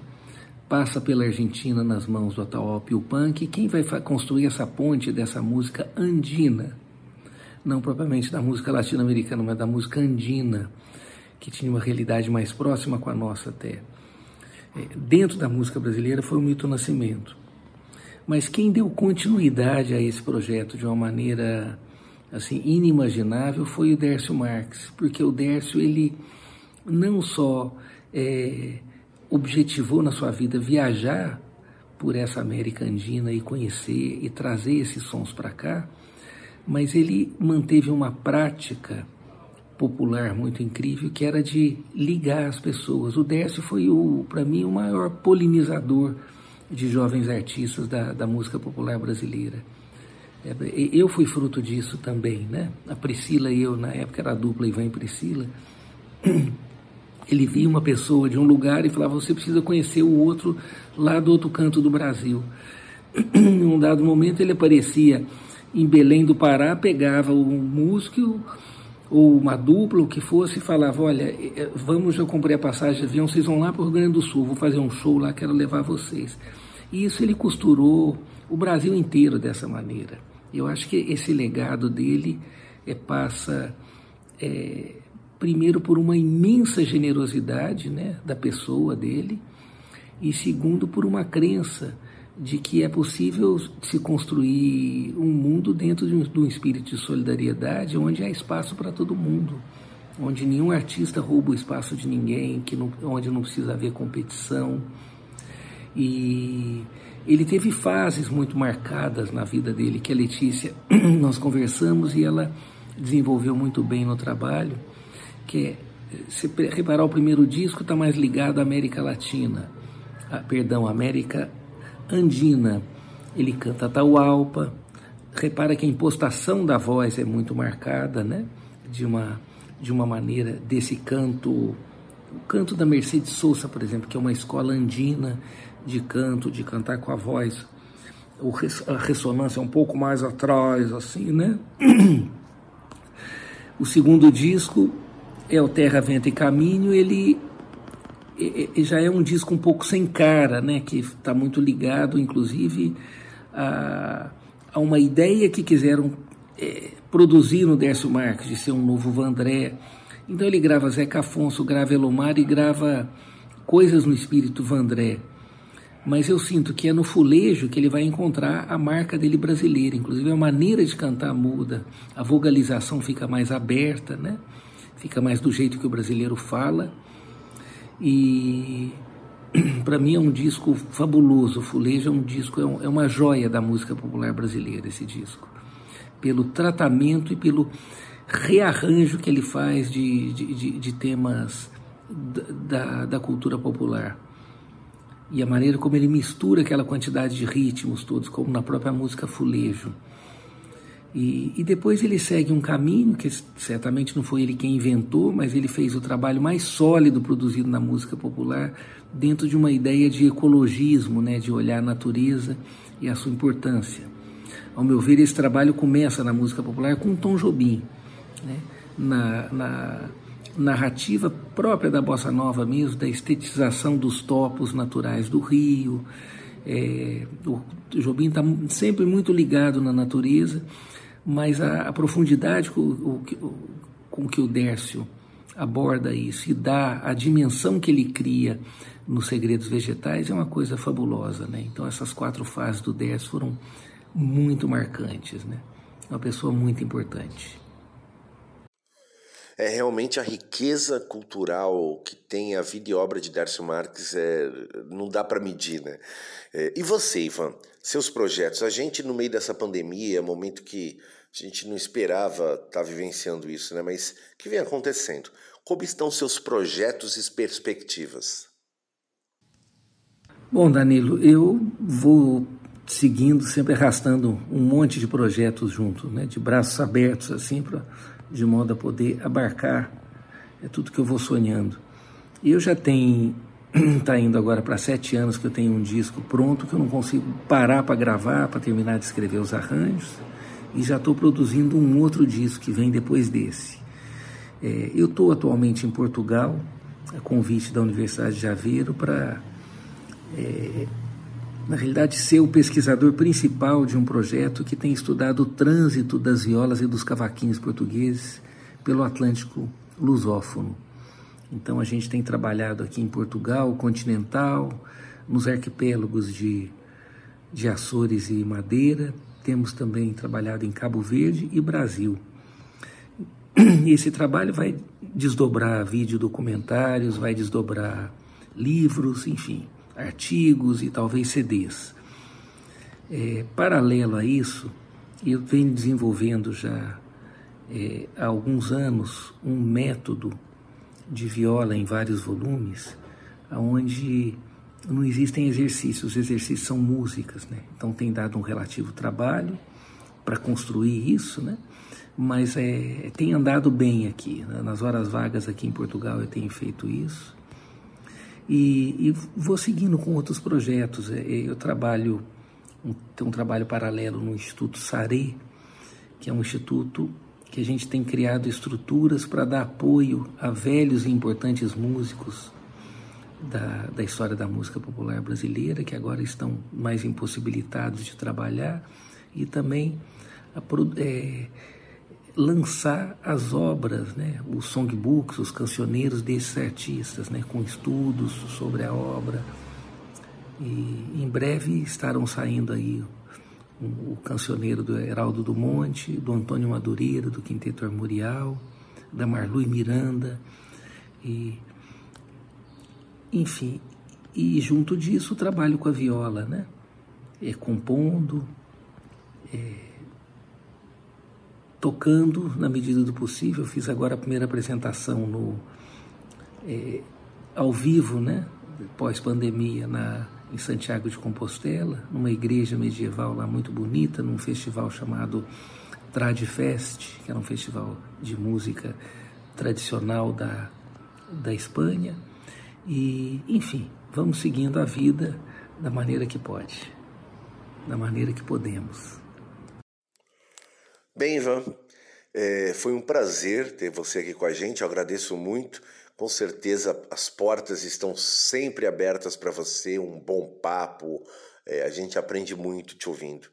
passa pela Argentina nas mãos do Atahualpa Yupanqui, quem vai construir essa ponte dessa música andina, não propriamente da música latino-americana, mas da música andina, que tinha uma realidade mais próxima com a nossa até. É, dentro da música brasileira foi o Milton Nascimento. Mas quem deu continuidade a esse projeto de uma maneira assim inimaginável foi o Dércio Marques, porque o Dércio ele não só é, objetivou na sua vida viajar por essa América Andina e conhecer e trazer esses sons para cá, mas ele manteve uma prática popular muito incrível que era de ligar as pessoas. O Décio foi, o, para mim, o maior polinizador de jovens artistas da, da música popular brasileira. É, eu fui fruto disso também, né? A Priscila e eu, na época era a dupla Ivan e Priscila. Ele via uma pessoa de um lugar e falava: Você precisa conhecer o outro lá do outro canto do Brasil. Em um dado momento ele aparecia em Belém do Pará, pegava um músico ou uma dupla, o que fosse, e falava: Olha, vamos, eu comprei a passagem de avião, vocês vão lá para o Rio Grande do Sul, vou fazer um show lá, quero levar vocês. E isso ele costurou o Brasil inteiro dessa maneira. Eu acho que esse legado dele é, passa, é, primeiro, por uma imensa generosidade né, da pessoa dele, e segundo, por uma crença de que é possível se construir um mundo dentro de um, de um espírito de solidariedade onde há espaço para todo mundo, onde nenhum artista rouba o espaço de ninguém, que não, onde não precisa haver competição. E ele teve fases muito marcadas na vida dele, que a Letícia, nós conversamos e ela desenvolveu muito bem no trabalho, que é, se reparar o primeiro disco está mais ligado à América Latina, a, perdão, América andina. Ele canta Taualpa, repara que a impostação da voz é muito marcada, né? De uma, de uma maneira desse canto, o canto da Mercedes Souza, por exemplo, que é uma escola andina de canto, de cantar com a voz. a ressonância é um pouco mais atrás, assim, né? O segundo disco é o Terra, Vento e Caminho, ele já é um disco um pouco sem cara, né? Que está muito ligado, inclusive, a, a, uma ideia que quiseram é, produzir no Décio Marques, de ser um novo Vandré. Então ele grava Zeca Afonso, grava Elomar e grava coisas no espírito Vandré. Mas eu sinto que é no fulejo que ele vai encontrar a marca dele brasileira. Inclusive a maneira de cantar muda, a vocalização fica mais aberta, né? Fica mais do jeito que o brasileiro fala e para mim é um disco fabuloso. O Fulejo é um disco, é, é, uma joia da música popular brasileira, esse disco. Pelo tratamento e pelo rearranjo que ele faz de, de, de, de temas da, da cultura popular. E a maneira como ele mistura aquela quantidade de ritmos todos, como na própria música Fulejo. E, e, depois ele segue um caminho que certamente não foi ele quem inventou, mas ele fez o trabalho mais sólido produzido na música popular dentro de uma ideia de ecologismo, né, de olhar a natureza e a sua importância. Ao meu ver, esse trabalho começa na música popular com Tom Jobim, né, na, na narrativa própria da bossa nova mesmo, da estetização dos topos naturais do rio. É, o Jobim está sempre muito ligado na natureza mas a, a profundidade com, o, com que o Dércio aborda isso e dá a dimensão que ele cria nos segredos vegetais é uma coisa fabulosa, né? Então essas quatro fases do Dércio foram muito marcantes, né? Uma pessoa muito importante. É realmente a riqueza cultural que tem a vida e obra de Dércio Marques é, não dá para medir, né? É, e você, Ivan, seus projetos? A gente no meio dessa pandemia, momento que a gente não esperava estar tá vivenciando isso, né? Mas o que vem acontecendo? Como estão seus projetos e perspectivas? Bom, Danilo, eu vou seguindo, sempre arrastando um monte de projetos junto, né? De braços abertos, assim, pra, de modo a poder abarcar é tudo que eu vou sonhando. E eu já tenho está indo agora para sete anos que eu tenho um disco pronto que eu não consigo parar para gravar, para terminar de escrever os arranjos e já estou produzindo um outro disco que vem depois desse. É, eu estou atualmente em Portugal, a convite da Universidade de Aveiro, para, é, na realidade, ser o pesquisador principal de um projeto que tem estudado o trânsito das violas e dos cavaquinhos portugueses pelo Atlântico lusófono. Então a gente tem trabalhado aqui em Portugal, continental, nos arquipélagos de, de Açores e Madeira, temos também trabalhado em Cabo Verde e Brasil. E esse trabalho vai desdobrar vídeo documentários, vai desdobrar livros, enfim, artigos e talvez CDs. É, paralelo a isso, eu venho desenvolvendo já é, há alguns anos um método de viola em vários volumes, onde não existem exercícios, os exercícios são músicas, né? Então tem dado um relativo trabalho para construir isso, né? Mas é, tem andado bem aqui, né? nas horas vagas aqui em Portugal eu tenho feito isso. E, e vou seguindo com outros projetos. É, eu trabalho, tenho um trabalho paralelo no Instituto Saré, que é um instituto que a gente tem criado estruturas para dar apoio a velhos e importantes músicos da, da história da música popular brasileira, que agora estão mais impossibilitados de trabalhar, e também a, é, lançar as obras, né, os songbooks, os cancioneiros desses artistas, né, com estudos sobre a obra. E em breve estarão saindo aí o, cancioneiro do Heraldo do Monte, do Antônio Madureira, do Quinteto Armorial, da Marlui Miranda, e enfim, e junto disso o trabalho com a viola, né? É, compondo, é, tocando na medida do possível. Fiz agora a primeira apresentação no, é, ao vivo, né? Pós-pandemia, na em Santiago de Compostela, numa igreja medieval lá muito bonita, num festival chamado Tradfest, que era um festival de música tradicional da, da Espanha. E, enfim, vamos seguindo a vida da maneira que pode, da maneira que podemos. Bem, Ivan, é, foi um prazer ter você aqui com a gente, eu agradeço muito. Com certeza as portas estão sempre abertas para você, um bom papo, é, a gente aprende muito te ouvindo.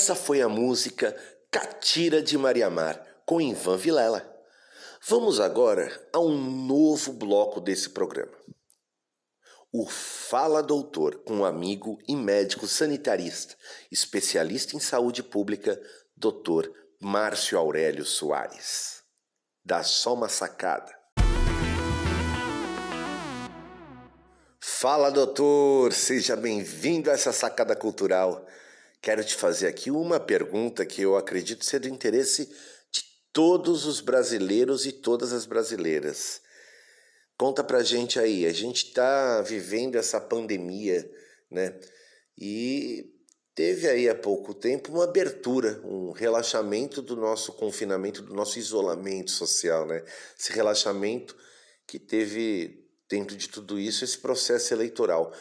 Essa foi a música Catira de Mariamar, com Ivan Vilela. Vamos agora a um novo bloco desse programa. O Fala Doutor, com um amigo e médico sanitarista, especialista em saúde pública, Dr. Márcio Aurélio Soares. Dá só uma sacada. Fala, doutor! Seja bem-vindo a essa sacada cultural. Quero te fazer aqui uma pergunta que eu acredito ser do interesse de todos os brasileiros e todas as brasileiras. Conta pra gente aí, a gente está vivendo essa pandemia, né? E teve aí há pouco tempo uma abertura, um relaxamento do nosso confinamento, do nosso isolamento social, né? Esse relaxamento que teve dentro de tudo isso esse processo eleitoral.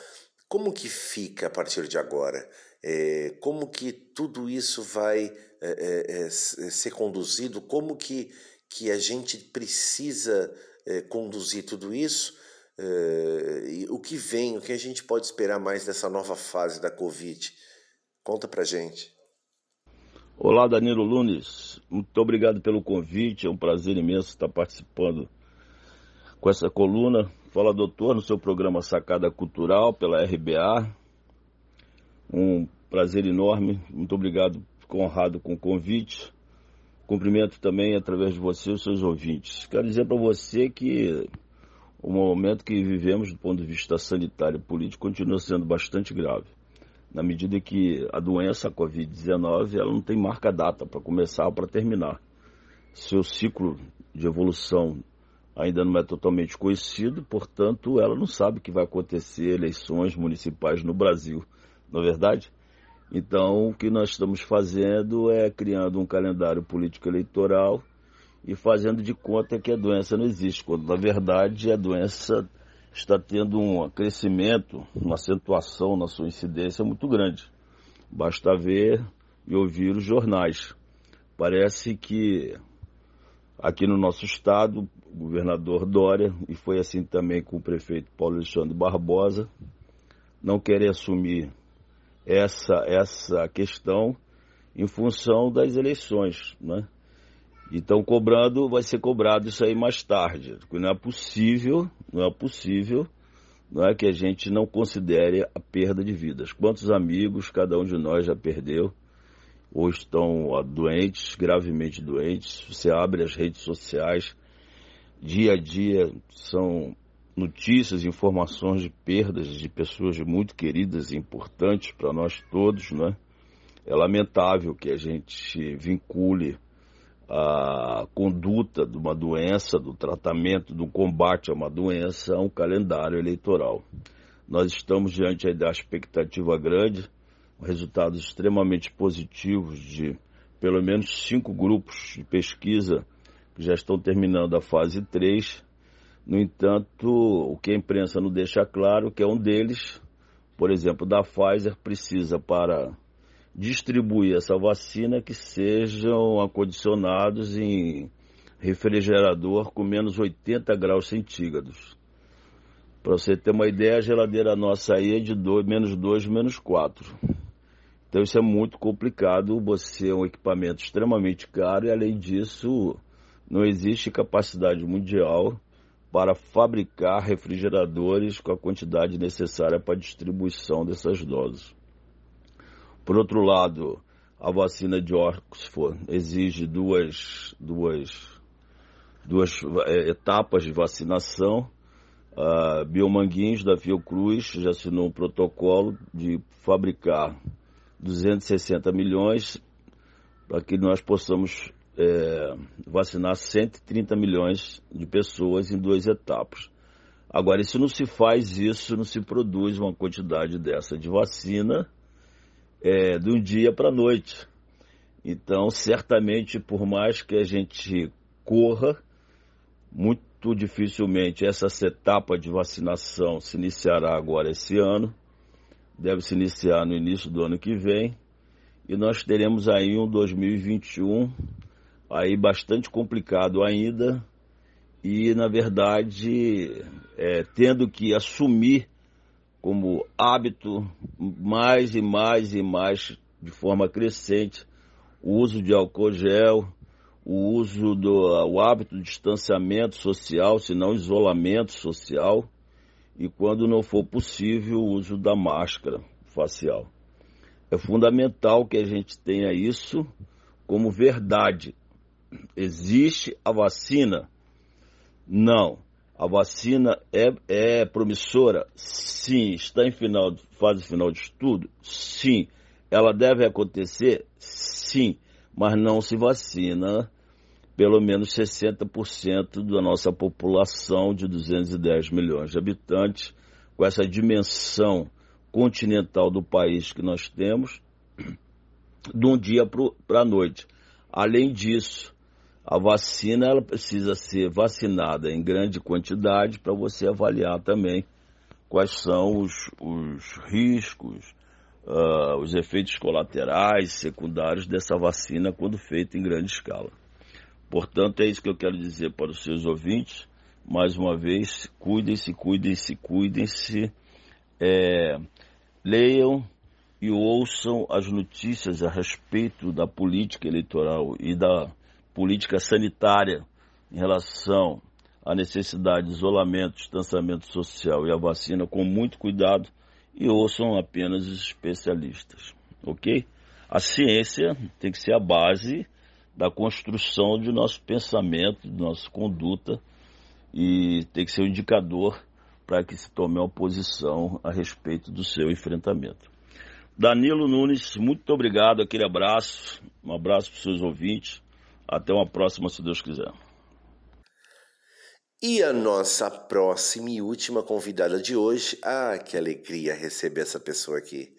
Como que fica a partir de agora? É, como que tudo isso vai é, é, ser conduzido? Como que, que a gente precisa conduzir tudo isso? e o que vem, o que a gente pode esperar mais dessa nova fase da Covid? Conta pra gente. Olá, Danilo Lunes. Muito obrigado pelo convite. É um prazer imenso estar participando com essa coluna. Fala, doutor, no seu programa Sacada Cultural pela RBA. Um prazer enorme. Muito obrigado, fico honrado com o convite. Cumprimento também através de você os seus ouvintes. Quero dizer para você que o momento que vivemos do ponto de vista sanitário e político continua sendo bastante grave. Na medida que a doença, a Covid-19, ela não tem marca data para começar ou para terminar. Seu ciclo de evolução ainda não é totalmente conhecido, portanto, ela não sabe o que vai acontecer eleições municipais no Brasil, não é verdade? Então, o que nós estamos fazendo é criando um calendário político eleitoral e fazendo de conta que a doença não existe, quando na verdade a doença está tendo um crescimento, uma acentuação na sua incidência muito grande. Basta ver e ouvir os jornais. Parece que aqui no nosso estado, o governador Dória, e foi assim também com o prefeito Paulo Alexandre Barbosa, não querem assumir essa, essa questão em função das eleições, né? Então cobrando, vai ser cobrado isso aí mais tarde. Não é possível, não é possível, não é que a gente não considere a perda de vidas. Quantos amigos cada um de nós já perdeu ou estão doentes, gravemente doentes? Você abre as redes sociais, dia a dia são notícias, informações de perdas de pessoas muito queridas e importantes para nós todos, né? É lamentável que a gente vincule a conduta de uma doença, do tratamento, do combate a uma doença a um calendário eleitoral. Nós estamos diante da expectativa grande, resultados extremamente positivos de pelo menos cinco grupos de pesquisa que já estão terminando a fase 3. No entanto, o que a imprensa não deixa claro é que é um deles, por exemplo, da Pfizer, precisa para distribuir essa vacina que sejam acondicionados em refrigerador com menos 80 graus centígrados. Para você ter uma ideia, a geladeira nossa aí é de dois, menos 2, menos 4. Então isso é muito complicado, você é um equipamento extremamente caro e além disso não existe capacidade mundial para fabricar refrigeradores com a quantidade necessária para a distribuição dessas doses. Por outro lado, a vacina de Oxford exige duas, duas, duas é, etapas de vacinação. A Biomanguinhos da Fiocruz já assinou um protocolo de fabricar 260 milhões para que nós possamos é, vacinar 130 milhões de pessoas em duas etapas. Agora, se não se faz isso, não se produz uma quantidade dessa de vacina é, de um dia para a noite. Então, certamente, por mais que a gente corra, muito dificilmente essa etapa de vacinação se iniciará agora esse ano, deve se iniciar no início do ano que vem, e nós teremos aí um 2021 aí bastante complicado ainda, e na verdade é, tendo que assumir como hábito mais e mais e mais de forma crescente o uso de álcool gel, o uso do o hábito de distanciamento social, se não isolamento social, e quando não for possível, o uso da máscara facial. É fundamental que a gente tenha isso como verdade. Existe a vacina? Não. A vacina é, é promissora? Sim. Está em final, fase final de estudo? Sim. Ela deve acontecer? Sim. Mas não se vacina pelo menos 60% da nossa população de 210 milhões de habitantes, com essa dimensão continental do país que nós temos, de um dia para a noite. Além disso, a vacina ela precisa ser vacinada em grande quantidade para você avaliar também quais são os, os riscos, uh, os efeitos colaterais, secundários dessa vacina quando feita em grande escala. Portanto, é isso que eu quero dizer para os seus ouvintes. Mais uma vez, cuidem-se, cuidem-se, cuidem-se. É, leiam e ouçam as notícias a respeito da política eleitoral e da política sanitária em relação à necessidade de isolamento, distanciamento social e a vacina com muito cuidado e ouçam apenas os especialistas, ok? A ciência tem que ser a base da construção de nosso pensamento, de nossa conduta e tem que ser o um indicador para que se tome uma posição a respeito do seu enfrentamento. Danilo Nunes, muito obrigado, aquele abraço, um abraço para os seus ouvintes até uma próxima, se Deus quiser. E a nossa próxima e última convidada de hoje, ah, que alegria receber essa pessoa aqui.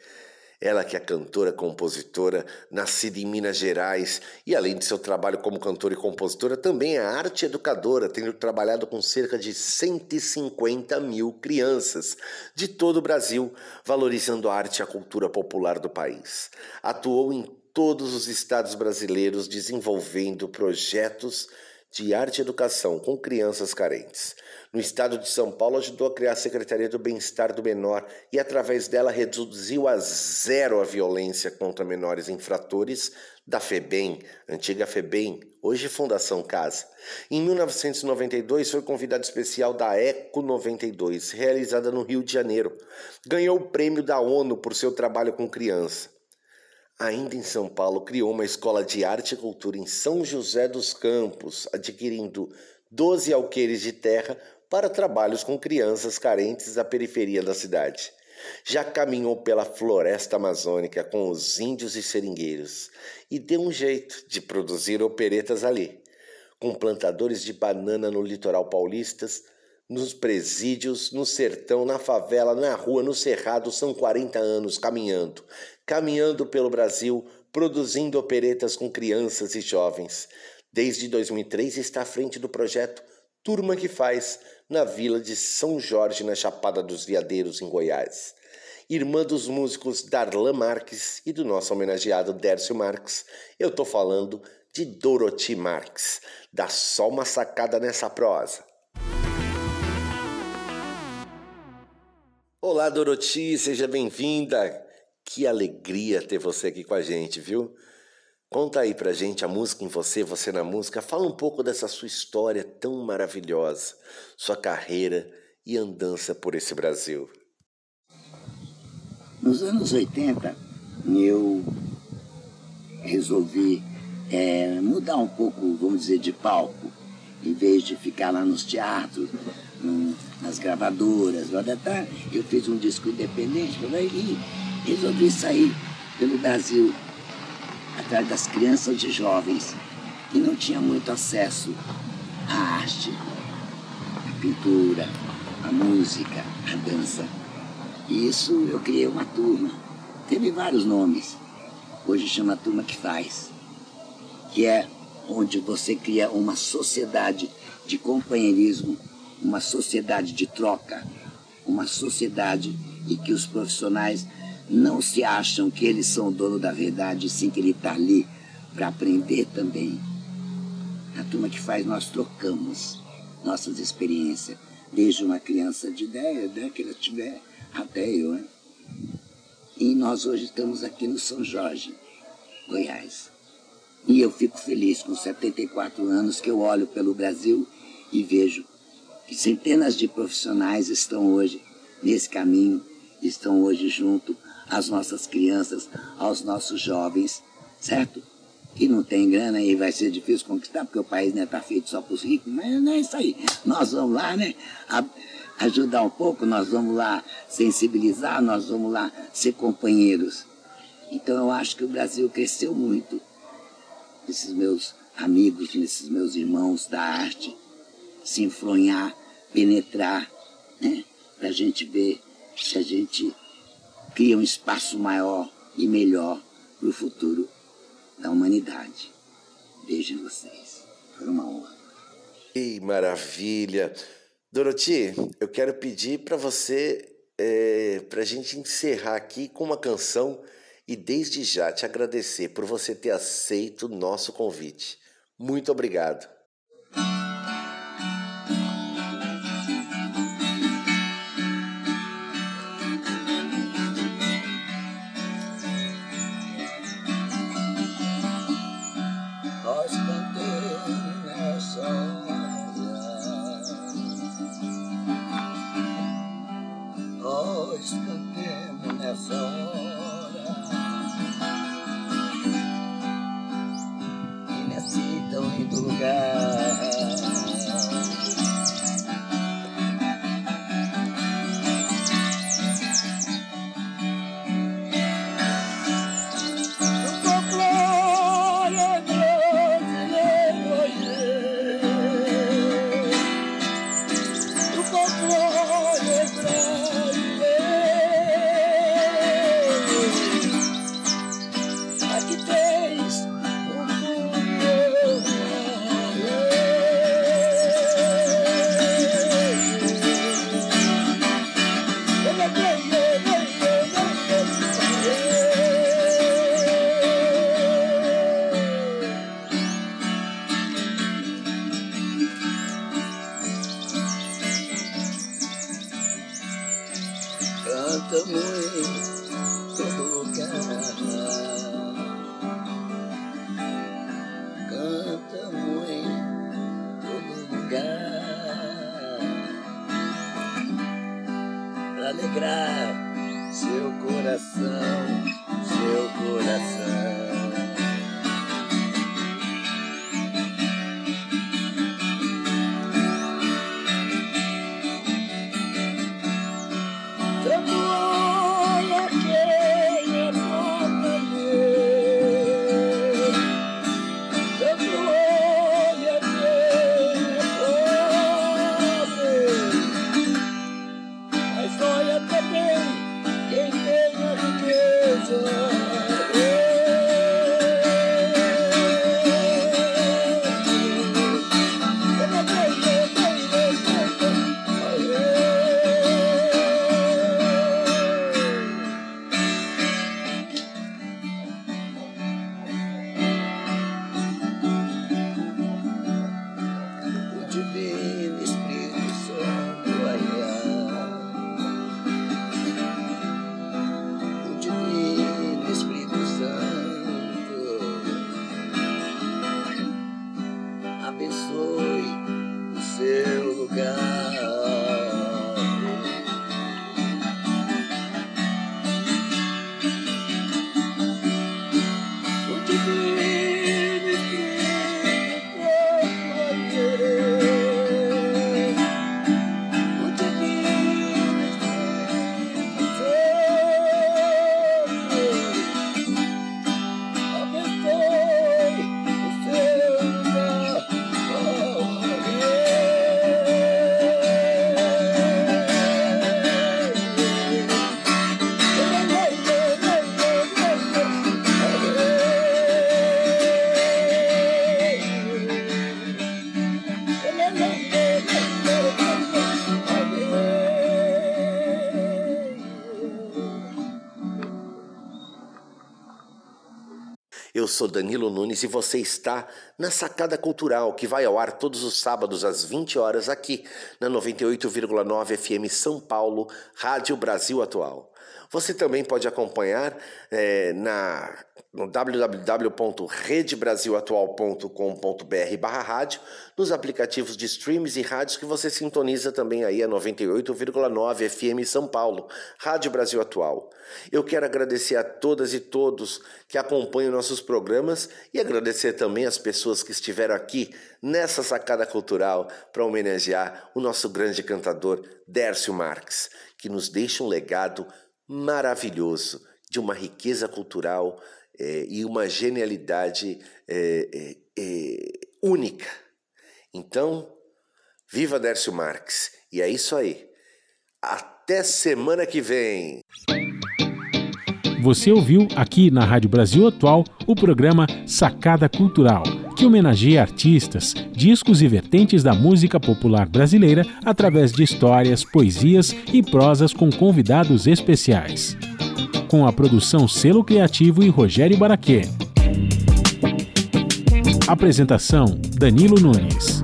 Ela que é cantora, compositora, nascida em Minas Gerais e além de seu trabalho como cantora e compositora, também é arte educadora, tendo trabalhado com cerca de 150 mil crianças de todo o Brasil, valorizando a arte e a cultura popular do país. Atuou em todos os estados brasileiros desenvolvendo projetos de arte e educação com crianças carentes. No estado de São Paulo, ajudou a criar a Secretaria do Bem-Estar do Menor e, através dela, reduziu a zero a violência contra menores infratores da FEBEM, antiga FEBEM, hoje Fundação Casa. Em 1992, foi convidado especial da ECO 92, realizada no Rio de Janeiro. Ganhou o prêmio da ONU por seu trabalho com criança. Ainda em São Paulo, criou uma escola de arte e cultura em São José dos Campos, adquirindo 12 alqueires de terra para trabalhos com crianças carentes da periferia da cidade. Já caminhou pela floresta amazônica com os índios e seringueiros e deu um jeito de produzir operetas ali, com plantadores de banana no litoral paulistas, nos presídios, no sertão, na favela, na rua, no cerrado, são 40 anos caminhando, caminhando pelo Brasil, produzindo operetas com crianças e jovens. Desde 2003 está à frente do projeto Turma que Faz, na vila de São Jorge, na Chapada dos Veadeiros, em Goiás. Irmã dos músicos Darlan Marques e do nosso homenageado Dércio Marques, eu tô falando de Dorothy Marques. Dá só uma sacada nessa prosa. Olá, Dorothy, seja bem-vinda. Que alegria ter você aqui com a gente, viu? Conta aí pra gente a música em você, você na música. Fala um pouco dessa sua história tão maravilhosa, sua carreira e andança por esse Brasil. Nos anos 80, eu resolvi é, mudar um pouco, vamos dizer, de palco. Em vez de ficar lá nos teatros, nas gravadoras, eu fiz um disco independente e resolvi sair pelo Brasil atrás das crianças e jovens que não tinham muito acesso à arte, à pintura, à música, à dança. E isso eu criei uma turma. Teve vários nomes. Hoje chama Turma que Faz, que é onde você cria uma sociedade de companheirismo, uma sociedade de troca, uma sociedade em que os profissionais não se acham que eles são dono da verdade, sim que ele está ali para aprender também. A turma que faz, nós trocamos nossas experiências, desde uma criança de 10, né, que ela tiver, até eu. Né? E nós hoje estamos aqui no São Jorge, Goiás. E eu fico feliz com 74 anos que eu olho pelo Brasil e vejo que centenas de profissionais estão hoje nesse caminho, estão hoje junto às nossas crianças, aos nossos jovens, certo? Que não tem grana e vai ser difícil conquistar, porque o país não né, está feito só para os ricos, mas não é isso aí. Nós vamos lá, né? A, ajudar um pouco, nós vamos lá sensibilizar, nós vamos lá ser companheiros. Então eu acho que o Brasil cresceu muito. Esses meus amigos, esses meus irmãos da arte, se enfronhar, penetrar, né? Para a gente ver se a gente cria um espaço maior e melhor para o futuro da humanidade. Beijo em vocês. Foi uma honra. Que maravilha! Dorothy, eu quero pedir para você, é, para a gente encerrar aqui com uma canção e desde já te agradecer por você ter aceito o nosso convite. Muito obrigado. Sou Danilo Nunes e você está na Sacada Cultural, que vai ao ar todos os sábados às 20 horas aqui na 98,9 FM São Paulo, Rádio Brasil Atual. Você também pode acompanhar é, na, no www.redebrasilatual.com.br barra rádio, nos aplicativos de streams e rádios que você sintoniza também aí a 98,9 FM São Paulo, Rádio Brasil Atual. Eu quero agradecer a todas e todos que acompanham nossos programas e agradecer também as pessoas que estiveram aqui nessa sacada cultural para homenagear o nosso grande cantador Dércio Marques, que nos deixa um legado maravilhoso de uma riqueza cultural é, e uma genialidade é, é, única. Então, viva Dércio Marques! E é isso aí. Até semana que vem! Você ouviu aqui na Rádio Brasil Atual o programa Sacada Cultural, que homenageia artistas, discos e vertentes da música popular brasileira através de histórias, poesias e prosas com convidados especiais. Com a produção Selo Criativo e Rogério Baraquê. Apresentação: Danilo Nunes.